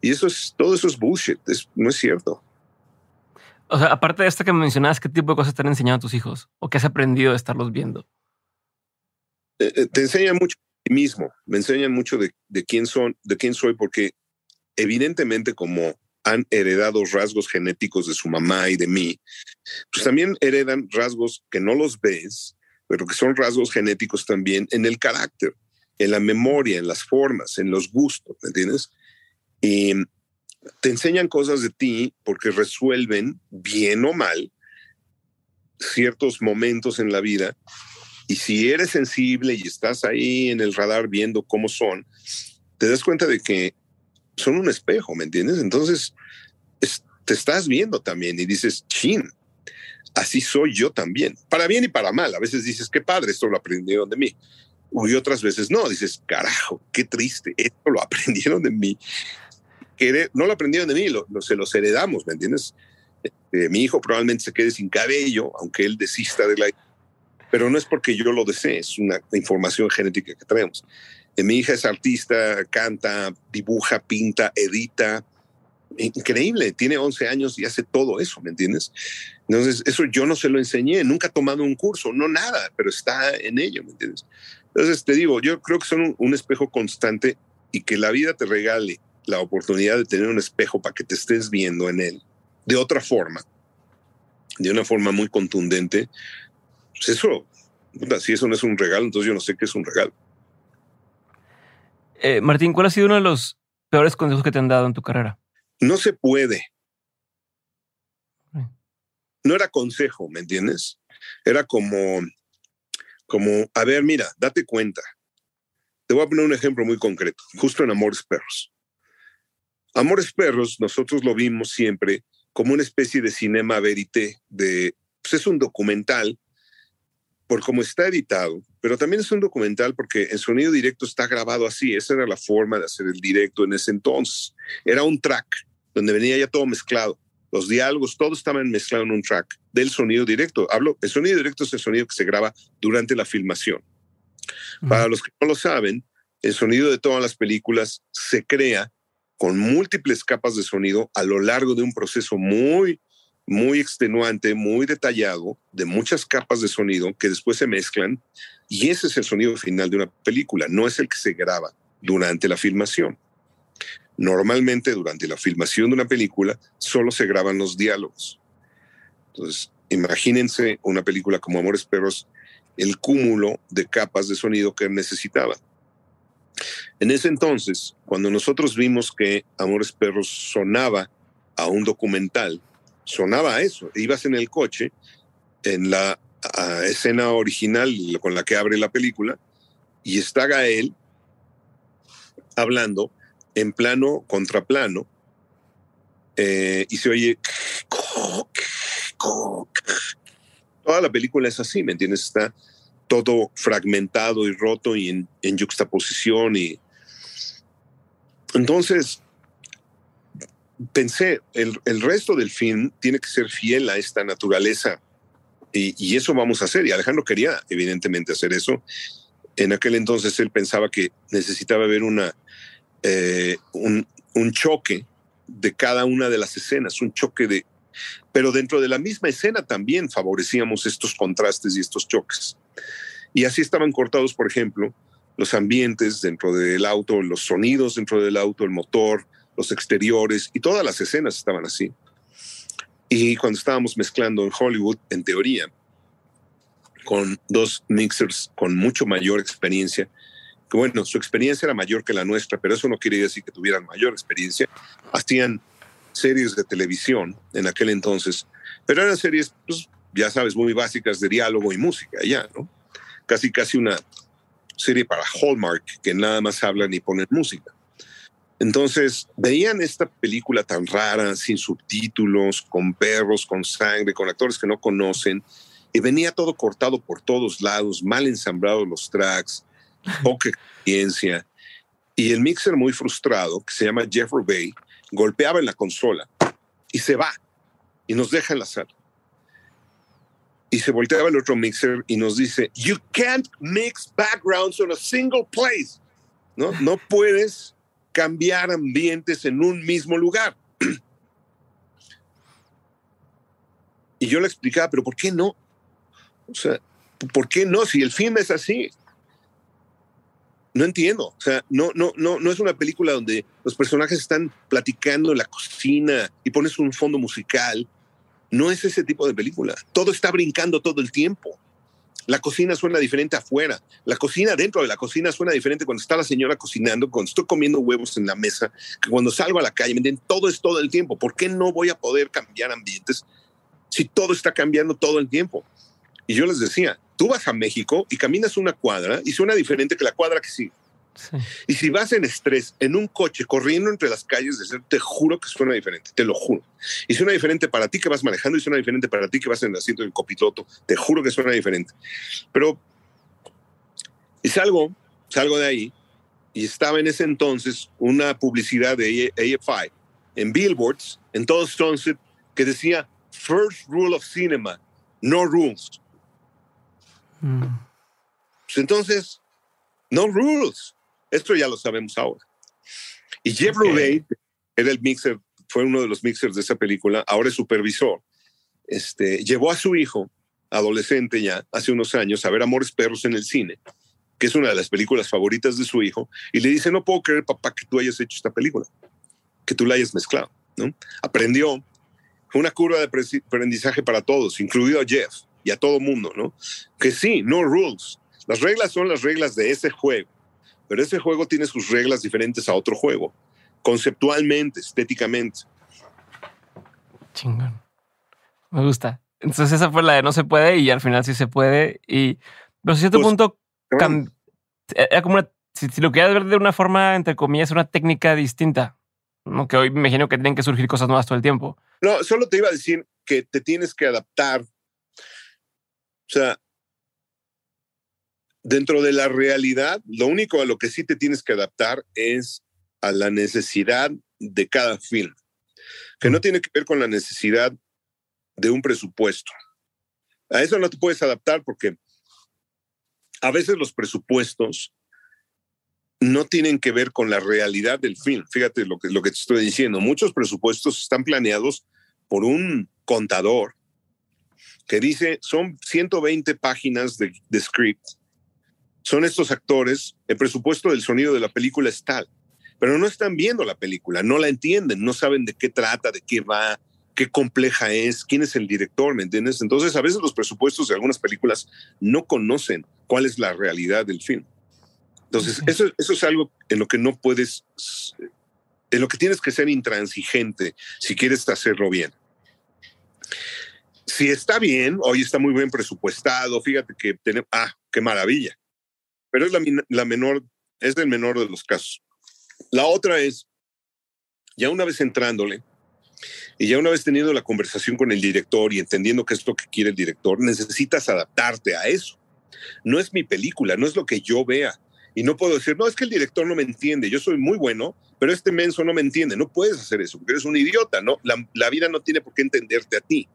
Y eso es, todo eso es bullshit, no es cierto. O sea, aparte de esto que mencionabas, ¿qué tipo de cosas te han enseñado a tus hijos? ¿O qué has aprendido de estarlos viendo? Eh, eh, te enseñan mucho mismo, me enseñan mucho de, quién son, de quién soy, porque evidentemente como han heredado rasgos genéticos de su mamá y de mí, pues también heredan rasgos que no los ves, pero que son rasgos genéticos también en el carácter, en la memoria, en las formas, en los gustos, ¿me entiendes? Y te enseñan cosas de ti porque resuelven bien o mal ciertos momentos en la vida y si eres sensible y estás ahí en el radar viendo cómo son, te das cuenta de que son un espejo, ¿me entiendes? Entonces, te estás viendo también y dices, chin, así soy yo también, para bien y para mal. A veces dices, qué padre, esto lo aprendieron de mí. Y otras veces no, dices, carajo, qué triste, esto lo aprendieron de mí. No lo aprendieron de mí, lo, se los heredamos, ¿me entiendes? Eh, mi hijo probablemente se quede sin cabello, aunque él desista de la pero no es porque yo lo desee, es una información genética que traemos. Eh, mi hija es artista, canta, dibuja, pinta, edita. Increíble, tiene 11 años y hace todo eso, ¿me entiendes? Entonces, eso yo no se lo enseñé, nunca ha tomado un curso, no nada, pero está en ello, ¿me entiendes? Entonces, te digo, yo creo que son un, espejo constante y que la vida te regale la oportunidad de tener un espejo para que te estés viendo en él de otra forma, de una forma muy contundente, pues eso, si eso no es un regalo, entonces yo no sé qué es un regalo. Eh, Martín, ¿cuál ha sido uno de los peores consejos que te han dado en tu carrera? No se puede. No era consejo, ¿me entiendes? Era como, como, a ver, mira, date cuenta. Te voy a poner un ejemplo muy concreto, justo en Amores Perros. Amores Perros, nosotros lo vimos siempre como una especie de cinema verité, de, pues es un documental por cómo está editado, pero también es un documental porque en sonido directo está grabado así. Esa era la forma de hacer el directo en ese entonces. Era un track donde venía ya todo mezclado. Los diálogos, todo estaban mezclado en un track del sonido directo. Hablo, el sonido directo es el sonido que se graba durante la filmación. Para los que no lo saben, el sonido de todas las películas se crea con múltiples capas de sonido a lo largo de un proceso muy, muy extenuante, muy detallado, de muchas capas de sonido que después se mezclan y ese es el sonido final de una película, no es el que se graba durante la filmación. Normalmente durante la filmación de una película solo se graban los diálogos. Entonces, imagínense una película como Amores Perros, el cúmulo de capas de sonido que necesitaba. En ese entonces, cuando nosotros vimos que Amores Perros sonaba a un documental, sonaba a eso. Ibas en el coche, en la escena original con la que abre la película, y está Gael hablando en plano contra plano, eh, y se oye. Toda la película es así, ¿me entiendes? Está todo fragmentado y roto y en, en juxtaposición y entonces pensé, el, el, resto del film tiene que ser fiel a esta naturaleza y, y, eso vamos a hacer. Y Alejandro quería evidentemente hacer eso. En aquel entonces él pensaba que necesitaba ver una, eh, un, un choque de cada una de las escenas, un choque de... Pero dentro de la misma escena también favorecíamos estos contrastes y estos choques. Y así estaban cortados, por ejemplo, los ambientes dentro del auto, los sonidos dentro del auto, el motor, los exteriores y todas las escenas estaban así. Y cuando estábamos mezclando en Hollywood, en teoría, con dos mixers con mucho mayor experiencia, que bueno, su experiencia era mayor que la nuestra, pero eso no quiere decir que tuvieran mayor experiencia, hacían series de televisión en aquel entonces, pero eran series, pues, ya sabes, muy básicas de diálogo y música, ya, ¿no? Casi, casi una serie para Hallmark, que nada más hablan y ponen música. Entonces, veían esta película tan rara, sin subtítulos, con perros, con sangre, con actores que no conocen, y venía todo cortado por todos lados, mal ensamblados los tracks, poca experiencia. Y el mixer muy frustrado, que se llama Jeffrey Bay, golpeaba en la consola y se va y nos deja en la sala y se volteaba el otro mixer y nos dice, you can't mix backgrounds on a single place. No, no puedes cambiar ambientes en un mismo lugar. y yo le explicaba, pero ¿por qué no? O sea, ¿por qué no? Si el film es así. No entiendo. O sea, no, no, no, no es una película donde los personajes están platicando en la cocina y pones un fondo musical no es ese tipo de película. Todo está brincando todo el tiempo. La cocina suena diferente afuera. La cocina dentro de la cocina suena diferente cuando está la señora cocinando, cuando estoy comiendo huevos en la mesa, que cuando salgo a la calle. ¿me todo es todo el tiempo. ¿Por qué no voy a poder cambiar ambientes si todo está cambiando todo el tiempo? Y yo les decía, tú vas a México y caminas una cuadra y suena diferente que la cuadra que sigue. Y si vas en estrés, en un coche, corriendo entre las calles, te juro que suena diferente, te lo juro. Y suena diferente para ti que vas manejando y suena diferente para ti que vas en el asiento del copiloto, te juro que suena diferente. Pero, y salgo, salgo de ahí, y estaba en ese entonces una publicidad de AFI en billboards, en todo Sunset, que decía, First Rule of Cinema, no rules. Mm. Pues entonces, no rules. Esto ya lo sabemos ahora. Y Jeff okay. era el mixer, fue uno de los mixers de esa película, ahora es supervisor. Este, llevó a su hijo, adolescente ya, hace unos años, a ver Amores Perros en el cine, que es una de las películas favoritas de su hijo, y le dice, no puedo creer, papá, que tú hayas hecho esta película, que tú la hayas mezclado. ¿no? Aprendió, fue una curva de aprendizaje para todos, incluido a Jeff y a todo mundo, ¿no? Que sí, no rules. Las reglas son las reglas de ese juego pero ese juego tiene sus reglas diferentes a otro juego, conceptualmente, estéticamente. Chingón. Me gusta. Entonces esa fue la de no se puede y al final sí se puede. Y pero a cierto pues, punto era como si, lo quieres ver de una forma, entre comillas, una técnica distinta. ¿no? Que hoy me imagino que tienen que surgir cosas nuevas todo el tiempo. No, solo te iba a decir que te tienes que adaptar. O sea, dentro de la realidad, lo único a lo que sí te tienes que adaptar es a la necesidad de cada film, que no tiene que ver con la necesidad de un presupuesto. A eso no te puedes adaptar porque a veces los presupuestos no tienen que ver con la realidad del film. Fíjate lo que, lo que te estoy diciendo. Muchos presupuestos están planeados por un contador que dice, son 120 páginas de, de script. Son estos actores, el presupuesto del sonido de la película es tal, pero no están viendo la película, no la entienden, no saben de qué trata, de qué va, qué compleja es, quién es el director, ¿me entiendes? Entonces, a veces los presupuestos de algunas películas no conocen cuál es la realidad del film. Entonces, eso, eso es algo en lo que no puedes, en lo que tienes que ser intransigente si quieres hacerlo bien. Si está bien, hoy está muy bien presupuestado, fíjate que tenemos, ah, qué maravilla. Pero es la, menor, es el menor de los casos. La otra es, ya una vez entrándole, y ya una vez teniendo la conversación con el director y entendiendo qué es lo que quiere el director, necesitas adaptarte a eso. No es mi película, no es lo que yo vea, y no puedo decir, no, es que el director no me entiende, yo soy muy bueno, pero este menso no me entiende. No puedes hacer eso, porque eres un idiota, ¿no? La vida no tiene por qué entenderte a ti.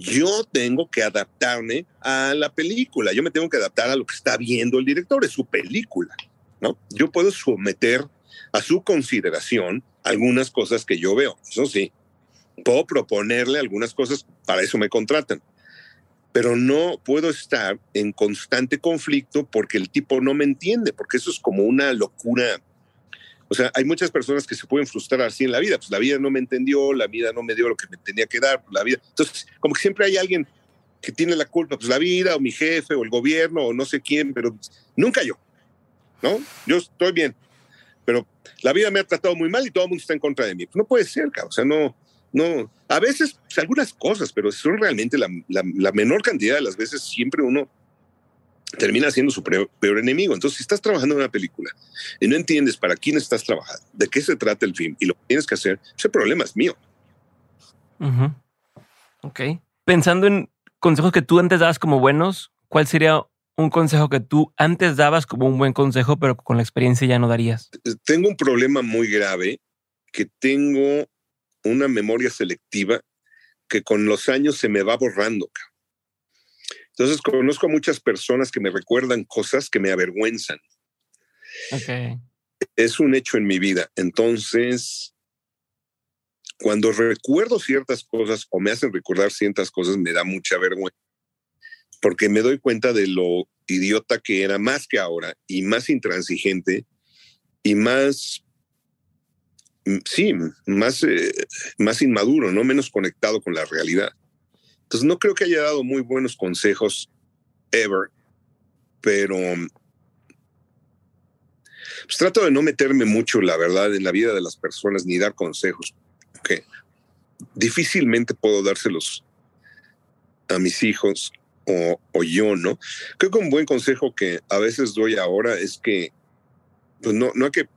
Yo tengo que adaptarme a la película, yo me tengo que adaptar a lo que está viendo el director, es su película, ¿no? Yo puedo someter a su consideración algunas cosas que yo veo, eso sí. Puedo proponerle algunas cosas, para eso me contratan pero no puedo estar en constante conflicto porque el tipo no me entiende, porque eso es como una locura. O sea, hay muchas personas que se pueden frustrar así en la vida, pues la vida no me entendió, la vida no me dio lo que me tenía que dar, pues la vida. Entonces, como que siempre hay alguien que tiene la culpa, pues la vida o mi jefe o el gobierno o no sé quién, pero nunca yo, ¿no? Yo estoy bien, pero la vida me ha tratado muy mal y todo el mundo está en contra de mí. Pues no puede ser, cabrón. o sea, no, no, a veces pues, algunas cosas, pero son realmente la, menor cantidad de las veces siempre uno termina siendo su peor, enemigo. Entonces, si estás trabajando en una película y no entiendes para quién estás trabajando, de qué se trata el film y lo que tienes que hacer, ese problema es mío. Ok. Pensando en consejos que tú antes dabas como buenos, ¿cuál sería un consejo que tú antes dabas como un buen consejo, pero con la experiencia ya no darías? Tengo un problema muy grave que tengo una memoria selectiva que con los años se me va borrando. Entonces conozco a muchas personas que me recuerdan cosas que me avergüenzan. Es un hecho en mi vida. Entonces, cuando recuerdo ciertas cosas o me hacen recordar ciertas cosas, me da mucha vergüenza. Porque me doy cuenta de lo idiota que era más que ahora y más intransigente y más Mm, sí, más, eh, más inmaduro, ¿no? Menos conectado con la realidad. Entonces, no creo que haya dado muy buenos consejos ever, pero pues, trato de no meterme mucho, la verdad, en la vida de las personas ni dar consejos, que difícilmente puedo dárselos a mis hijos o, o, yo, ¿no? Creo que un buen consejo que a veces doy ahora es que, pues no, no hay que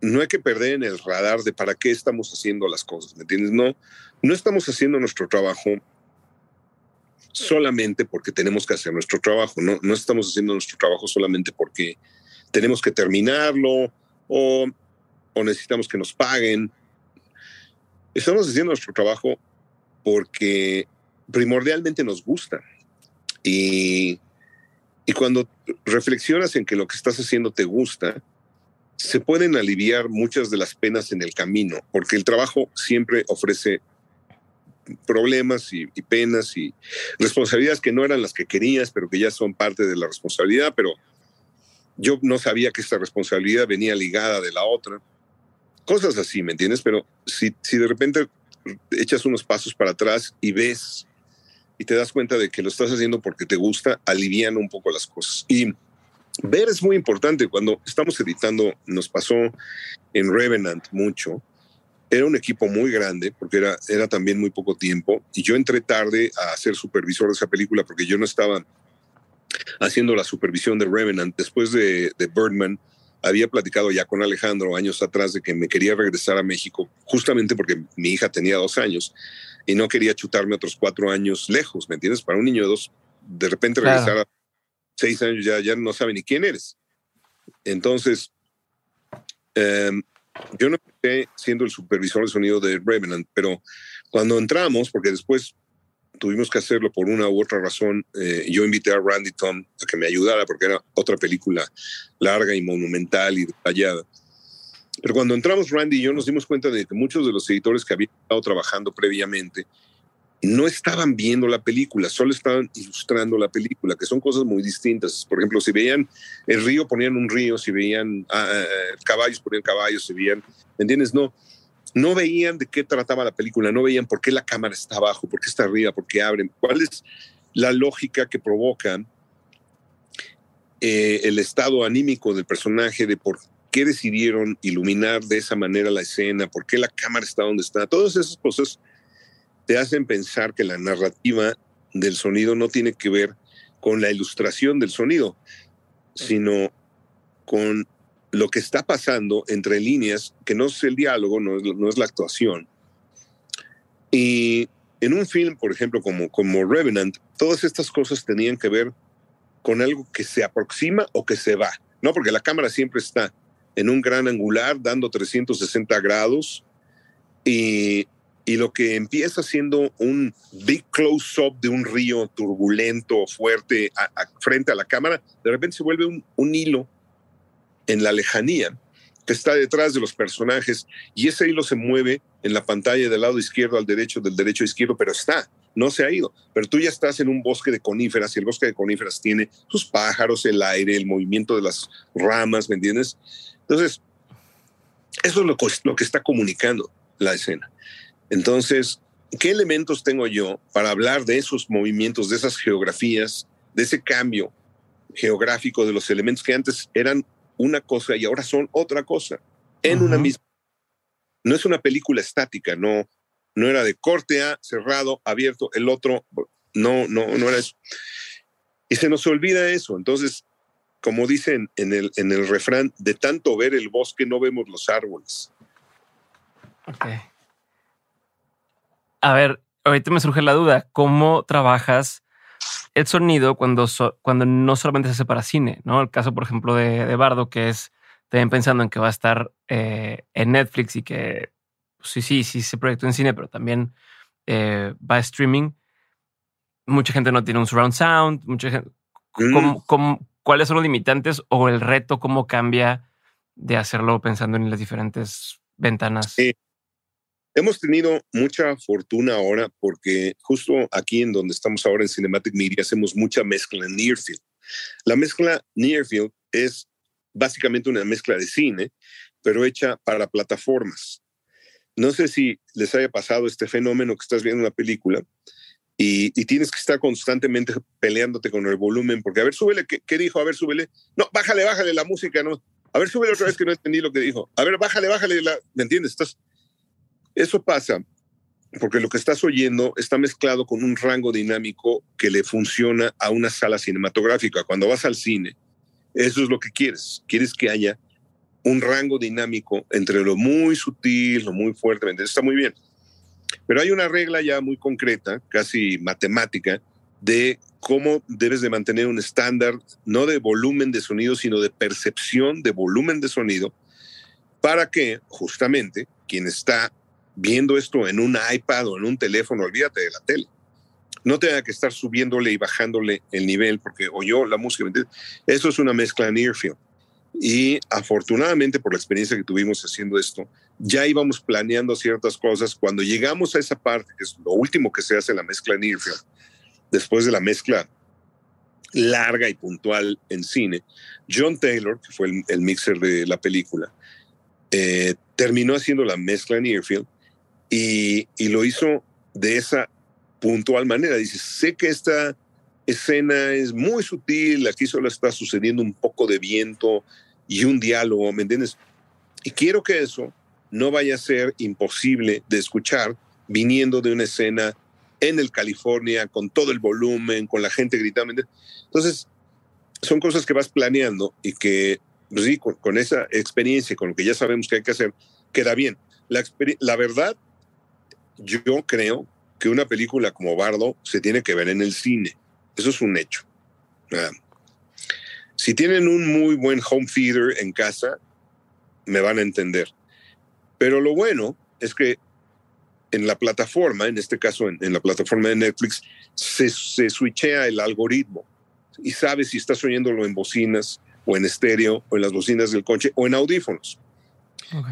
no hay que perder en el radar de para qué estamos haciendo las cosas, ¿me entiendes? No, no estamos haciendo nuestro trabajo solamente porque tenemos que hacer nuestro trabajo, no, no estamos haciendo nuestro trabajo solamente porque tenemos que terminarlo o, o necesitamos que nos paguen. Estamos haciendo nuestro trabajo porque primordialmente nos gusta. Y, y cuando reflexionas en que lo que estás haciendo te gusta, se pueden aliviar muchas de las penas en el camino, porque el trabajo siempre ofrece problemas y, penas y responsabilidades que no eran las que querías, pero que ya son parte de la responsabilidad, pero yo no sabía que esta responsabilidad venía ligada de la otra. Cosas así, ¿me entiendes? Pero si, si de repente echas unos pasos para atrás y ves y te das cuenta de que lo estás haciendo porque te gusta, alivian un poco las cosas. Y ver es muy importante. Cuando estamos editando, nos pasó en Revenant mucho. Era un equipo muy grande porque era, era también muy poco tiempo y yo entré tarde a ser supervisor de esa película porque yo no estaba haciendo la supervisión de Revenant. Después de, de Birdman, había platicado ya con Alejandro años atrás de que me quería regresar a México justamente porque mi hija tenía dos años y no quería chutarme otros cuatro años lejos, ¿me entiendes? Para un niño de dos, de repente regresar a seis años ya, ya no sabe ni quién eres. Entonces, em, yo no empecé siendo el supervisor de sonido de Revenant, pero cuando entramos, porque después tuvimos que hacerlo por una u otra razón. Eh, yo invité a Randy Tom a que me ayudara porque era otra película larga y monumental y detallada. Pero cuando entramos Randy y yo nos dimos cuenta de que muchos de los editores que habían estado trabajando previamente no estaban viendo la película, solo estaban ilustrando la película, que son cosas muy distintas. Por ejemplo, si veían el río, ponían un río, si veían ah, eh, caballos, ponían caballos, si veían, ¿me entiendes? No, no veían de qué trataba la película, no veían por qué la cámara está abajo, por qué está arriba, por qué abren, cuál es la lógica que provoca eh, el estado anímico del personaje, de por qué decidieron iluminar de esa manera la escena, por qué la cámara está donde está. Todas esas cosas te hacen pensar que la narrativa del sonido no tiene que ver con la ilustración del sonido, sino con lo que está pasando entre líneas, que no es el diálogo, no es, la actuación. Y en un film, por ejemplo, como, como Revenant, todas estas cosas tenían que ver con algo que se aproxima o que se va, ¿no? Porque la cámara siempre está en un gran angular, dando 360 grados, y, y lo que empieza siendo un big close-up de un río turbulento, fuerte, frente a la cámara, de repente se vuelve un, un hilo en la lejanía que está detrás de los personajes y ese hilo se mueve en la pantalla del lado izquierdo al derecho, del derecho a izquierdo, pero está, no se ha ido. Pero tú ya estás en un bosque de coníferas y el bosque de coníferas tiene sus pájaros, el aire, el movimiento de las ramas, ¿me entiendes? Entonces, eso es lo, lo que está comunicando la escena. Entonces, ¿qué elementos tengo yo para hablar de esos movimientos, de esas geografías, de ese cambio geográfico de los elementos que antes eran una cosa y ahora son otra cosa en una misma. No es una película estática, no, no era de corte A, cerrado, abierto, el otro, no, no, no era eso. Y se nos olvida eso. Entonces, como dicen en el, en el refrán, de tanto ver el bosque no vemos los árboles. Ok. A ver, ahorita me surge la duda, ¿cómo trabajas el sonido cuando, cuando no solamente se hace para cine, ¿no? El caso, por ejemplo, de, Bardo, que es también pensando en que va a estar eh, en Netflix y que pues, sí, sí, sí se proyectó en cine, pero también eh, va a streaming. Mucha gente no tiene un surround sound, mucha gente... Mm. cuáles son los limitantes o el reto, cómo cambia de hacerlo pensando en las diferentes ventanas? Sí. Hemos tenido mucha fortuna ahora porque justo aquí en donde estamos ahora en Cinematic Media hacemos mucha mezcla en Nearfield. La mezcla Nearfield es básicamente una mezcla de cine, pero hecha para plataformas. No sé si les haya pasado este fenómeno que estás viendo una película y, tienes que estar constantemente peleándote con el volumen, porque a ver, súbele, ¿qué, dijo? A ver, súbele. No, bájale, bájale la música, no. A ver, súbele otra vez que no entendí lo que dijo. A ver, bájale, bájale la. ¿Me entiendes? Estás eso pasa porque lo que estás oyendo está mezclado con un rango dinámico que le funciona a una sala cinematográfica. Cuando vas al cine, eso es lo que quieres. Quieres que haya un rango dinámico entre lo muy sutil, lo muy fuerte. Está muy bien. Pero hay una regla ya muy concreta, casi matemática, de cómo debes de mantener un estándar, no de volumen de sonido, sino de percepción de volumen de sonido, para que justamente quien está viendo esto en un iPad o en un teléfono, olvídate de la tele. No tenga que estar subiéndole y bajándole el nivel porque oyó la música. Eso es una mezcla en Earfield. Y afortunadamente por la experiencia que tuvimos haciendo esto, ya íbamos planeando ciertas cosas. Cuando llegamos a esa parte, que es lo último que se hace en la mezcla en Earfield, después de la mezcla larga y puntual en cine, John Taylor, que fue el, mixer de la película, eh, terminó haciendo la mezcla en Earfield y, lo hizo de esa puntual manera. Dice, sé que esta escena es muy sutil, aquí solo está sucediendo un poco de viento y un diálogo, ¿me entiendes? Y quiero que eso no vaya a ser imposible de escuchar viniendo de una escena en el California con todo el volumen, con la gente gritando. Entonces, son cosas que vas planeando y que, pues sí, con, esa experiencia, con lo que ya sabemos que hay que hacer, queda bien. La, la verdad yo creo que una película como Bardo se tiene que ver en el cine. Eso es un hecho. Ah. si tienen un muy buen home theater en casa, me van a entender. Pero lo bueno es que en la plataforma, en este caso en, la plataforma de Netflix, se, se switchea el algoritmo y sabe si estás oyéndolo en bocinas o en estéreo o en las bocinas del coche o en audífonos.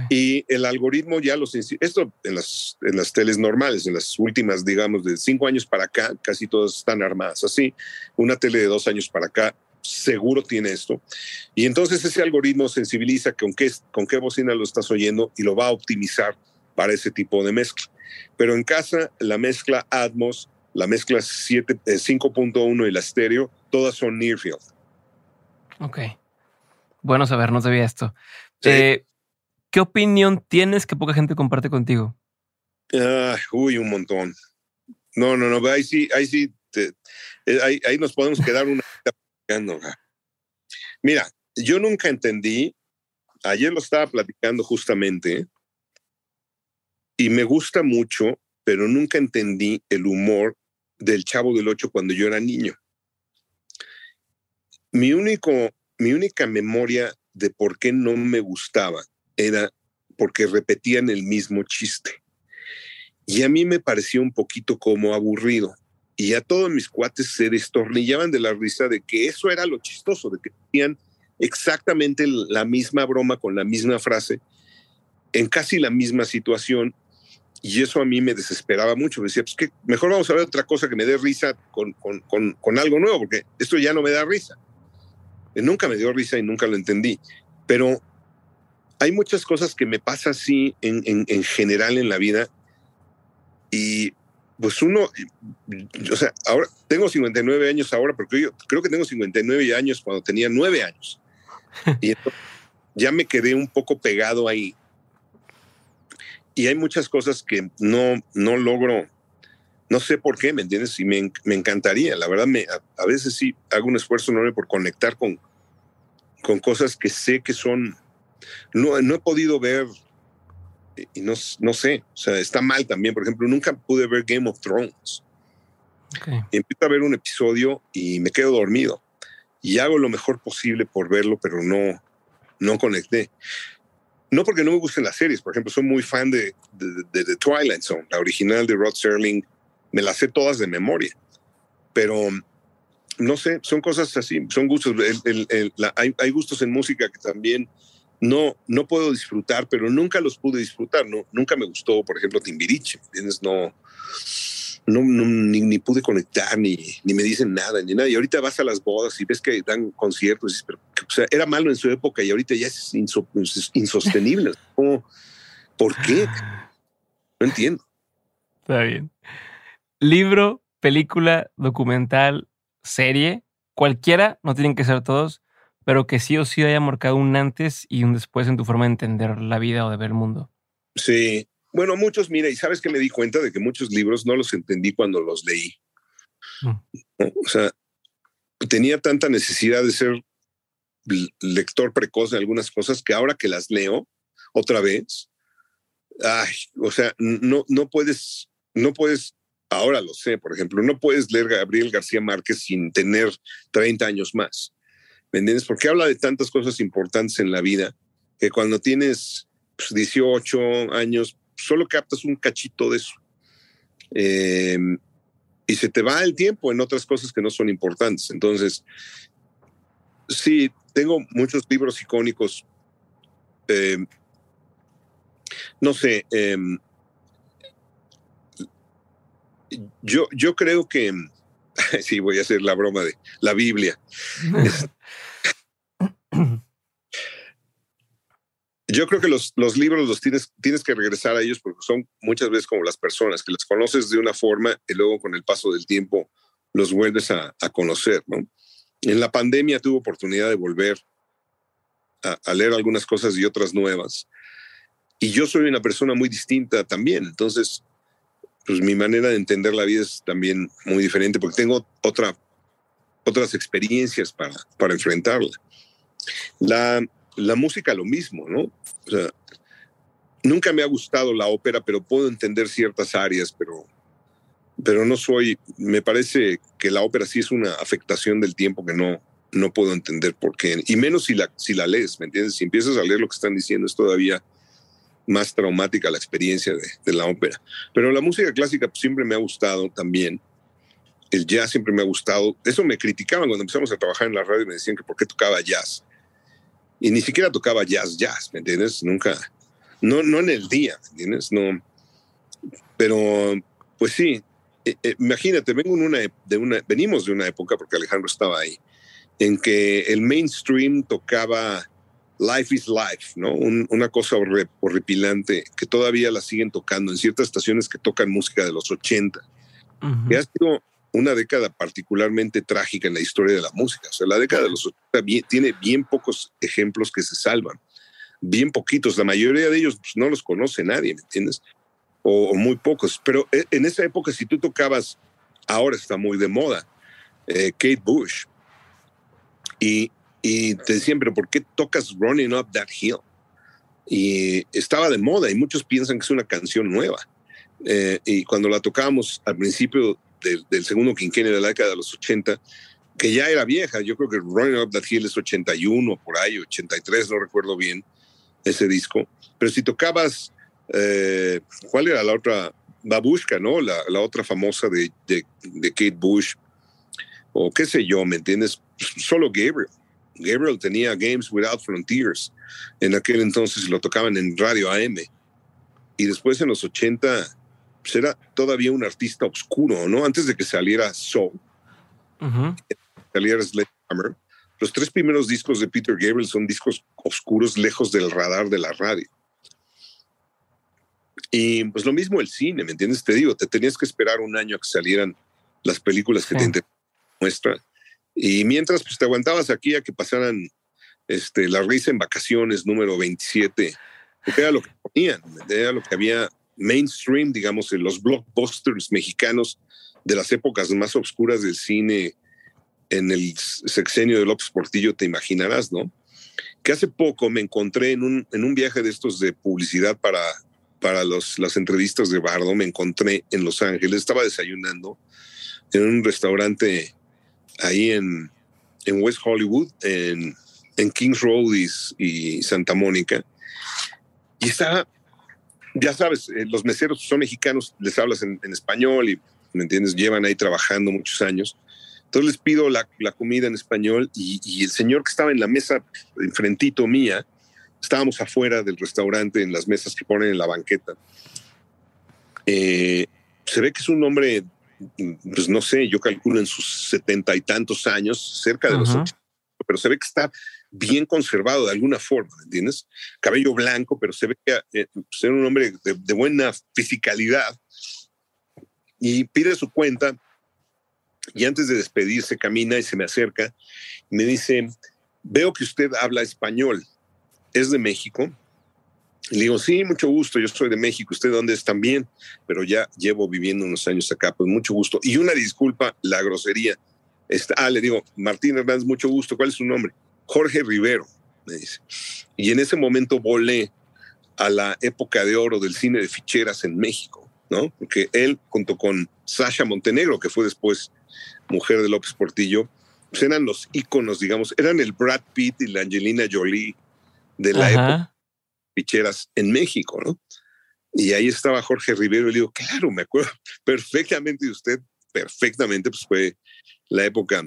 Y el algoritmo ya los... Esto en las, en las teles normales, en las últimas, digamos, de cinco años para acá, casi todas están armadas así. Una tele de dos años para acá seguro tiene esto. Y entonces ese algoritmo sensibiliza con qué, con qué bocina lo estás oyendo y lo va a optimizar para ese tipo de mezcla. Pero en casa, la mezcla Atmos, la mezcla 5.1 eh, y la estéreo, todas son near field. Ok. Bueno saber, no sabía esto. Eh, ¿Qué opinión tienes que poca gente comparte contigo? Ah, uy, un montón. No, no, no, ahí sí, ahí sí, eh, ahí, nos podemos quedar una... Mira, yo nunca entendí, ayer lo estaba platicando justamente, y me gusta mucho, pero nunca entendí el humor del Chavo del Ocho cuando yo era niño. Mi, único, mi única memoria de por qué no me gustaba era porque repetían el mismo chiste. Y a mí me pareció un poquito como aburrido. Y a todos mis cuates se destornillaban de la risa de que eso era lo chistoso, de que tenían exactamente la misma broma con la misma frase, en casi la misma situación. Y eso a mí me desesperaba mucho. Me decía, pues que mejor vamos a ver otra cosa que me dé risa con, con, algo nuevo, porque esto ya no me da risa. nunca me dio risa y nunca lo entendí. Pero hay muchas cosas que me pasa así en, en, general en la vida y pues uno, o sea, ahora tengo 59 años ahora, porque yo creo que tengo 59 años cuando tenía 9 años. Y ya me quedé un poco pegado ahí. Y hay muchas cosas que no, no logro, no sé por qué, ¿me entiendes? Y me, me encantaría, la verdad, me, a, a, veces sí hago un esfuerzo enorme por conectar con, con cosas que sé que son no, no he podido ver, y no, no sé, o sea, está mal también. Por ejemplo, nunca pude ver Game of Thrones. empiezo a ver un episodio y me quedo dormido. Y hago lo mejor posible por verlo, pero no, no conecté. No porque no me gusten las series, por ejemplo, soy muy fan de, de, The Twilight Zone, la original de Rod Serling, me las sé todas de memoria, pero no sé, son cosas así, son gustos. hay, hay, gustos en música que también no, no puedo disfrutar, pero nunca los pude disfrutar. No, nunca me gustó, por ejemplo, Timbiriche. ¿entiendes? No, no, ni, pude conectar, ni, ni me dicen nada, ni nada. Y ahorita vas a las bodas y ves que dan conciertos. Pero, o sea, era malo en su época y ahorita ya es, insostenible. ¿Por qué? No entiendo. Está bien. Libro, película, documental, serie, cualquiera, no tienen que ser todos pero que sí o sí haya marcado un antes y un después en tu forma de entender la vida o de ver el mundo. Sí, bueno, muchos, mira, y sabes que me di cuenta de que muchos libros no los entendí cuando los leí. Mm. O sea, tenía tanta necesidad de ser lector precoz de algunas cosas que ahora que las leo otra vez, ay, o sea, no, no puedes, no puedes, ahora lo sé, por ejemplo, no puedes leer Gabriel García Márquez sin tener 30 años más. ¿Me entiendes? Porque habla de tantas cosas importantes en la vida que cuando tienes 18 pues, años solo captas un cachito de eso. Eh, y se te va el tiempo en otras cosas que no son importantes. Entonces, sí, tengo muchos libros icónicos. Eh, no sé, em, yo, yo creo que, sí, voy a hacer la broma de la Biblia. Yo creo que los, los libros los tienes, tienes que regresar a ellos porque son muchas veces como las personas, que las conoces de una forma y luego con el paso del tiempo los vuelves a, conocer. ¿no? En la pandemia tuve oportunidad de volver a, a, leer algunas cosas y otras nuevas. Y yo soy una persona muy distinta también. Entonces, pues mi manera de entender la vida es también muy diferente porque tengo otra, otras experiencias para, para enfrentarla. La, la música lo mismo, ¿no? O sea, nunca me ha gustado la ópera, pero puedo entender ciertas áreas, pero, pero no soy, me parece que la ópera sí es una afectación del tiempo que no, no puedo entender por qué, y menos si la, si la lees, ¿me entiendes? Si empiezas a leer lo que están diciendo es todavía más traumática la experiencia de, la ópera. Pero la música clásica siempre me ha gustado también. El jazz siempre me ha gustado. Eso me criticaban cuando empezamos a trabajar en la radio y me decían que por qué tocaba jazz. Y ni siquiera tocaba jazz, jazz, ¿me entiendes? Nunca, no, no en el día, ¿me entiendes? No. Pero, pues sí, eh, eh, imagínate, vengo una, de una, venimos de una época, porque Alejandro estaba ahí, en que el mainstream tocaba Life is Life, ¿no? una cosa horripilante que todavía la siguen tocando en ciertas estaciones que tocan música de los 80. Y ha sido una década particularmente trágica en la historia de la música. O sea, la década de los 80 tiene bien pocos ejemplos que se salvan. Bien poquitos. La mayoría de ellos pues, no los conoce nadie, ¿me entiendes? O, muy pocos. Pero eh, en esa época, si tú tocabas, ahora está muy de moda, eh, Kate Bush. Y y te decían, pero ¿por qué tocas Running Up That Hill? Y estaba de moda y muchos piensan que es una canción nueva. Eh, y cuando la tocábamos al principio del segundo quinquenio de la década de los 80, que ya era vieja, yo creo que Running Up That Hill es 81, por ahí, 83, no recuerdo bien ese disco. Pero si tocabas, eh, ¿cuál era la otra? Babushka, ¿no? La, la otra famosa de, de, de Kate Bush, o qué sé yo, ¿me entiendes? Solo Gabriel. Gabriel tenía Games Without Frontiers. En aquel entonces lo tocaban en Radio AM. Y después en los 80 pues era todavía un artista oscuro, ¿no? Antes de que saliera Soul, saliera Sledgehammer. Los tres primeros discos de Peter Gabriel son discos oscuros lejos del radar de la radio. Y pues lo mismo el cine, ¿me entiendes? Te digo, te tenías que esperar un año a que salieran las películas que te muestran y mientras, pues te aguantabas aquí a que pasaran este, la risa en vacaciones número 27, porque era lo que ponían, era lo que había mainstream, digamos, en los blockbusters mexicanos de las épocas más oscuras del cine en el sexenio de López Portillo, te imaginarás, ¿no? Que hace poco me encontré en un, en un viaje de estos de publicidad para, para los, las entrevistas de Bardo, me encontré en Los Ángeles, estaba desayunando en un restaurante ahí en, en West Hollywood, en, en Kings Road y, Santa Mónica. Y está, ya sabes, eh, los meseros son mexicanos, les hablas en, español y, ¿me entiendes? Llevan ahí trabajando muchos años. Entonces les pido la, la comida en español y, y, el señor que estaba en la mesa enfrentito mía, estábamos afuera del restaurante en las mesas que ponen en la banqueta. Eh, se ve que es un hombre pues no sé, yo calculo en sus setenta y tantos años, cerca de los ochenta, pero se ve que está bien conservado de alguna forma, ¿entiendes? Cabello blanco, pero se ve que eh, pues, era un hombre de, buena fisicalidad y pide su cuenta y antes de despedirse camina y se me acerca y me dice, veo que usted habla español, ¿es de México? Le digo, sí, mucho gusto, yo soy de México, ¿usted dónde es también? Pero ya llevo viviendo unos años acá, pues mucho gusto. Y una disculpa, la grosería. Está, ah, le digo, Martín Hernández, mucho gusto, ¿cuál es su nombre? Jorge Rivero, me dice. Y en ese momento volé a la época de oro del cine de ficheras en México, ¿no? Porque él, junto con Sasha Montenegro, que fue después mujer de López Portillo, pues eran los íconos, digamos, eran el Brad Pitt y la Angelina Jolie de la época ficheras en México, ¿no? Y ahí estaba Jorge Rivero y le digo, claro, me acuerdo perfectamente de usted, perfectamente, pues fue la época.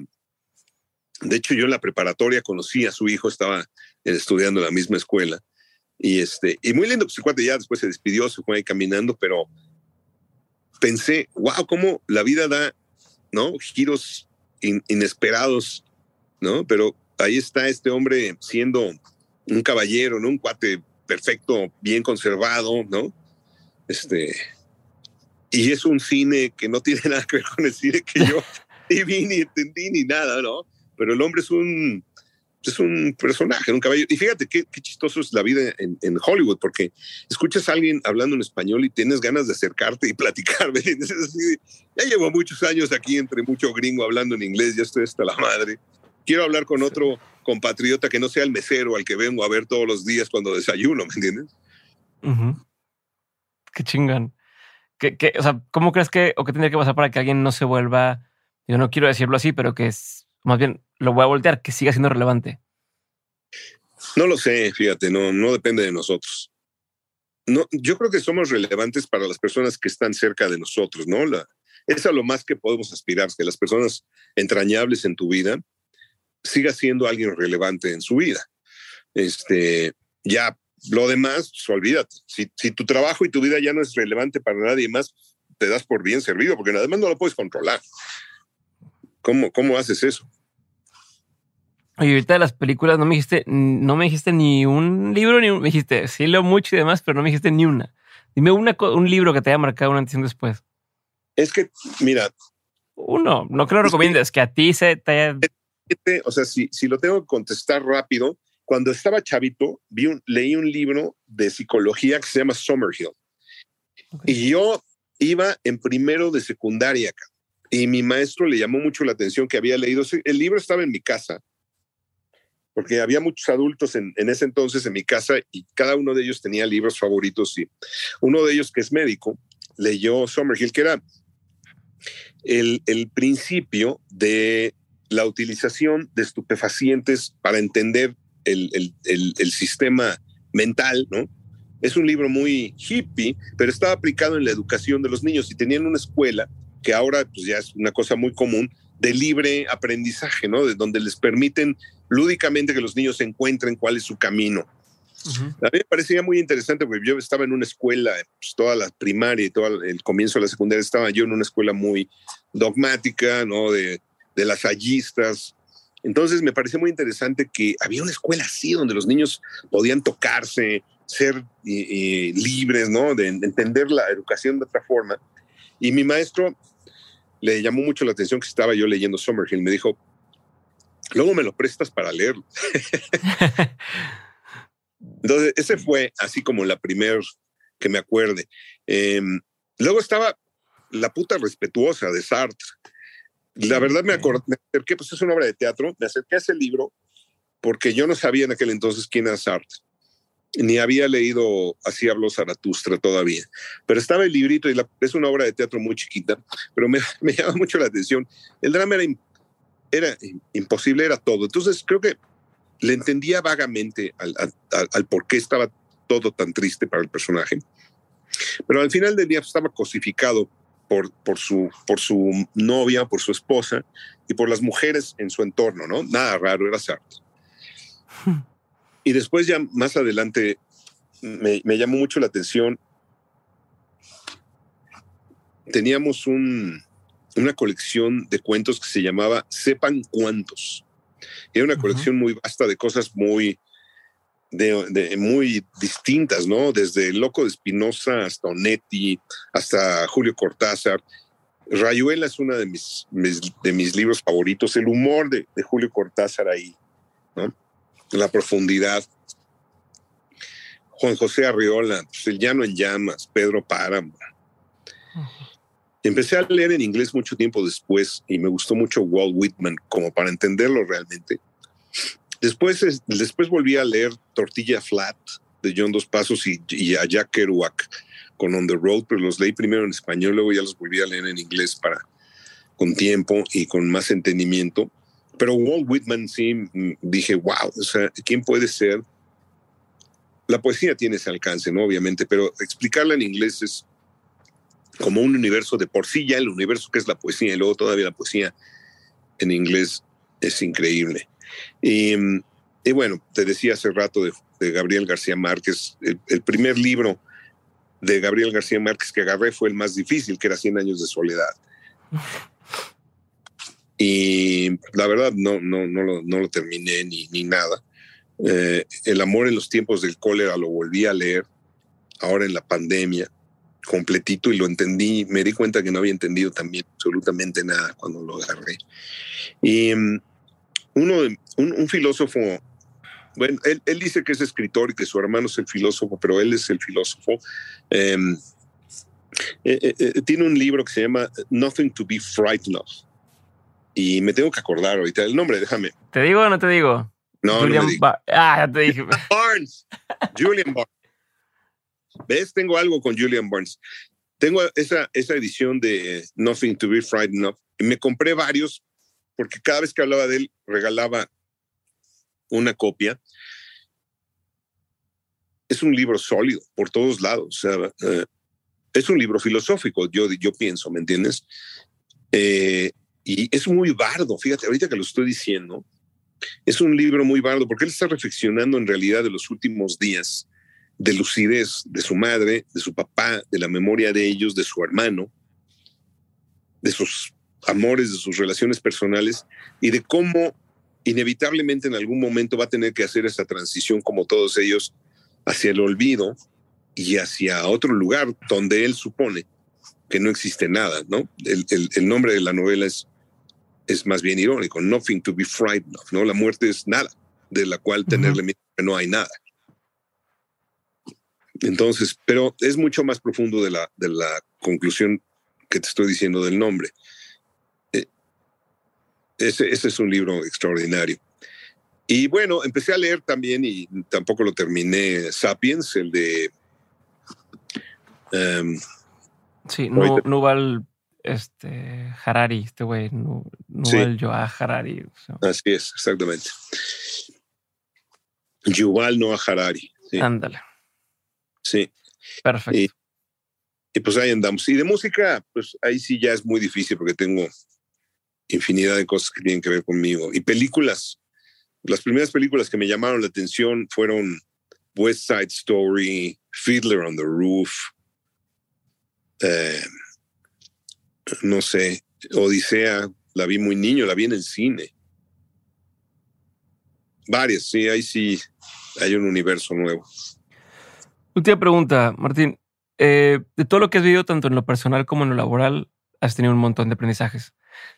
De hecho, yo en la preparatoria conocí a su hijo, estaba estudiando en la misma escuela. Y, este, y muy lindo, pues el cuate ya después se despidió, se fue ahí caminando, pero pensé, wow, cómo la vida da, ¿no? Giros inesperados, ¿no? Pero ahí está este hombre siendo un caballero, ¿no? Un cuate perfecto, bien conservado, ¿no? Este, y es un cine que no tiene nada que ver con el cine que yo ni vi ni entendí ni nada, ¿no? Pero el hombre es un, es un personaje, un caballo. Y fíjate qué, qué chistoso es la vida en, en, Hollywood, porque escuchas a alguien hablando en español y tienes ganas de acercarte y platicar. ya llevo muchos años aquí entre mucho gringo hablando en inglés, ya estoy hasta la madre. Quiero hablar con otro compatriota que no sea el mesero al que vengo a ver todos los días cuando desayuno, ¿me entiendes? Qué chingan. ¿Qué, o sea, ¿cómo crees que o qué tendría que pasar para que alguien no se vuelva, yo no quiero decirlo así, pero que es, más bien lo voy a voltear, que siga siendo relevante? No lo sé, fíjate, no, no depende de nosotros. no, yo creo que somos relevantes para las personas que están cerca de nosotros, ¿no? La, es a lo más que podemos aspirar, que las personas entrañables en tu vida siga siendo alguien relevante en su vida. Este, ya lo demás, pues, olvídate. Si, si, tu trabajo y tu vida ya no es relevante para nadie más, te das por bien servido, porque además no lo puedes controlar. ¿Cómo, cómo haces eso? Oye, ahorita de las películas no me dijiste, no me dijiste ni un libro, ni un, me dijiste, sí leo mucho y demás, pero no me dijiste ni una. Dime una, un libro que te haya marcado una antes y después. Es que, mira. Uno, no creo que lo recomiendes, que a ti se te haya... O sea, si, si lo tengo que contestar rápido, cuando estaba chavito, vi un, leí un libro de psicología que se llama Summerhill. Y yo iba en primero de secundaria acá. Y mi maestro le llamó mucho la atención que había leído. El libro estaba en mi casa, porque había muchos adultos en, en, ese entonces en mi casa y cada uno de ellos tenía libros favoritos. Y uno de ellos, que es médico, leyó Summerhill, que era el, el principio de la utilización de estupefacientes para entender el, el, sistema mental, ¿no? Es un libro muy hippie, pero estaba aplicado en la educación de los niños y tenían una escuela que ahora pues ya es una cosa muy común de libre aprendizaje, ¿no? De donde les permiten lúdicamente que los niños encuentren cuál es su camino. A mí me parecía muy interesante porque yo estaba en una escuela, pues, toda la primaria y todo el comienzo de la secundaria, estaba yo en una escuela muy dogmática, ¿no? De, de las hallistas, entonces me pareció muy interesante que había una escuela así donde los niños podían tocarse, ser libres, ¿no? De entender la educación de otra forma. Y mi maestro le llamó mucho la atención que estaba yo leyendo Summerhill. Me dijo, luego me lo prestas para leerlo. Entonces, ese fue así como la primera que me acuerde. Em, luego estaba La puta respetuosa de Sartre la verdad me, acordé, me acerqué, pues es una obra de teatro, me acerqué a ese libro porque yo no sabía en aquel entonces quién era Sartre, ni había leído Así habló Zaratustra todavía, pero estaba el librito y es una obra de teatro muy chiquita, pero me, me llama mucho la atención. El drama era, era imposible, era todo. Entonces creo que le entendía vagamente al, al por qué estaba todo tan triste para el personaje, pero al final del día pues, estaba cosificado por, por, su, por su novia, por su esposa y por las mujeres en su entorno, ¿no? Nada raro, era Sartre. Y después ya más adelante me, me llamó mucho la atención. Teníamos un, una colección de cuentos que se llamaba Sepan Cuántos. Era una colección muy vasta de cosas muy, de, muy distintas, ¿no? Desde el Loco de Espinosa hasta Onetti, hasta Julio Cortázar. Rayuela es uno de mis, de mis libros favoritos. El humor de, Julio Cortázar ahí, ¿no? La profundidad. Juan José Arriola, pues, El Llano en Llamas, Pedro Páramo. Empecé a leer en inglés mucho tiempo después y me gustó mucho Walt Whitman como para entenderlo realmente. Después, después volví a leer Tortilla Flat de John Dos Pasos y, a Jack Kerouac con On the Road, pero los leí primero en español, luego ya los volví a leer en inglés para con tiempo y con más entendimiento. Pero Walt Whitman sí mm, dije, wow, o sea, ¿quién puede ser? La poesía tiene ese alcance, ¿no? Obviamente, pero explicarla en inglés es como un universo de por sí ya el universo que es la poesía y luego todavía la poesía en inglés es increíble. Y, bueno, te decía hace rato de, Gabriel García Márquez, el, primer libro de Gabriel García Márquez que agarré fue el más difícil, que era Cien años de soledad. Y la verdad no, no, no, lo, no lo terminé ni, ni nada. Eh, el amor en los tiempos del cólera lo volví a leer, ahora en la pandemia, completito y lo entendí. Me di cuenta que no había entendido también absolutamente nada cuando lo agarré. Y uno, un, filósofo, bueno, él, dice que es escritor y que su hermano es el filósofo, pero él es el filósofo. Em, eh, eh, eh, tiene un libro que se llama Nothing to be Frightened of. Y me tengo que acordar ahorita el nombre, déjame. ¿Te digo o no te digo? No, no me Ah, ya te dije. Barnes. Julian Barnes. ¿Ves? Tengo algo con Julian Barnes. Tengo esa, esa edición de Nothing to be Frightened of. Y me compré varios porque cada vez que hablaba de él regalaba una copia. es un libro sólido por todos lados. Eh, es un libro filosófico, yo, yo pienso, ¿me entiendes? Eh, y es muy bardo, fíjate, ahorita que lo estoy diciendo, es un libro muy bardo porque él está reflexionando en realidad de los últimos días, de lucidez de su madre, de su papá, de la memoria de ellos, de su hermano, de sus amores, de sus relaciones personales y de cómo inevitablemente en algún momento va a tener que hacer esa transición como todos ellos hacia el olvido y hacia otro lugar donde él supone que no existe nada, ¿no? El, el, nombre de la novela es, es más bien irónico, Nothing to be frightened of, ¿no? La muerte es nada, de la cual tenerle miedo que no hay nada. Entonces, pero es mucho más profundo de la, de la conclusión que te estoy diciendo del nombre. Ese, ese es un libro extraordinario. Y bueno, empecé a leer también, y tampoco lo terminé, Sapiens, el de... Um, sí, no, Nuval este, Harari, este güey, Nuval Joa Harari. Así es, exactamente. Yuval Noah Harari. Ándale. Sí. Perfecto. Y, y, pues ahí andamos. Y de música, pues ahí sí ya es muy difícil porque tengo infinidad de cosas que tienen que ver conmigo. Y películas, las primeras películas que me llamaron la atención fueron West Side Story, Fiddler on the Roof, eh, no sé, Odisea, la vi muy niño, la vi en el cine. Varias, sí, ahí sí hay un universo nuevo. Última pregunta, Martín. Eh, de todo lo que has vivido, tanto en lo personal como en lo laboral, has tenido un montón de aprendizajes.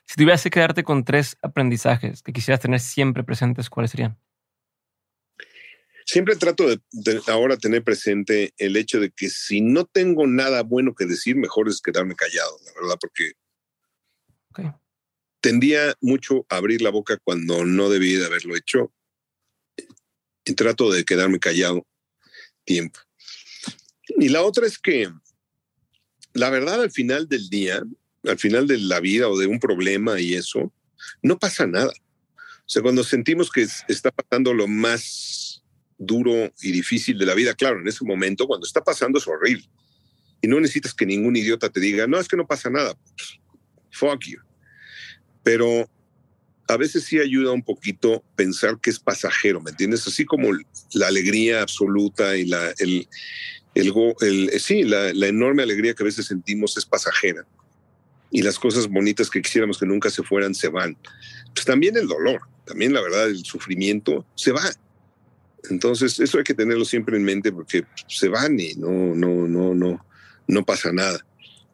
Si tuvieras que quedarte con tres aprendizajes que quisieras tener siempre presentes, ¿cuáles serían? Siempre trato de, ahora tener presente el hecho de que si no tengo nada bueno que decir, mejor es quedarme callado, la verdad, porque tendía mucho a abrir la boca cuando no debía de haberlo hecho y trato de quedarme callado tiempo. Y la otra es que la verdad al final del día al final de la vida o de un problema y eso, no pasa nada. O sea, cuando sentimos que está pasando lo más duro y difícil de la vida, claro, en ese momento, cuando está pasando es horrible. Y no necesitas que ningún idiota te diga, no, es que no pasa nada. fuck you. Pero a veces sí ayuda un poquito pensar que es pasajero, ¿me entiendes? Así como la alegría absoluta y la, el, el, sí, la enorme alegría que a veces sentimos es pasajera y las cosas bonitas que quisiéramos que nunca se fueran se van. Pues también el dolor, también la verdad, el sufrimiento se va. Entonces, eso hay que tenerlo siempre en mente porque se van y no, no, no, no, no pasa nada.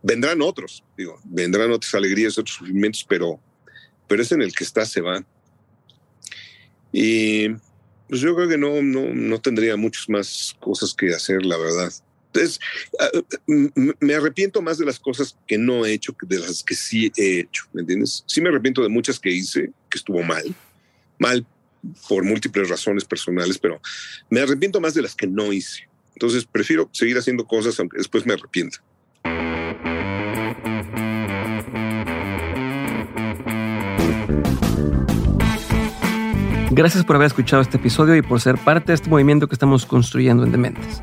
Vendrán otros, digo, vendrán otras alegrías, otros sufrimientos, pero, pero es en el que está, se va. Y pues yo creo que no, no, no tendría muchas más cosas que hacer, la verdad. Entonces, ah, me arrepiento más de las cosas que no he hecho que de las que sí he hecho, ¿me entiendes? Sí me arrepiento de muchas que hice, que estuvo mal, mal por múltiples razones personales, pero me arrepiento más de las que no hice. Entonces, prefiero seguir haciendo cosas aunque después me arrepienta. Gracias por haber escuchado este episodio y por ser parte de este movimiento que estamos construyendo en Dementes.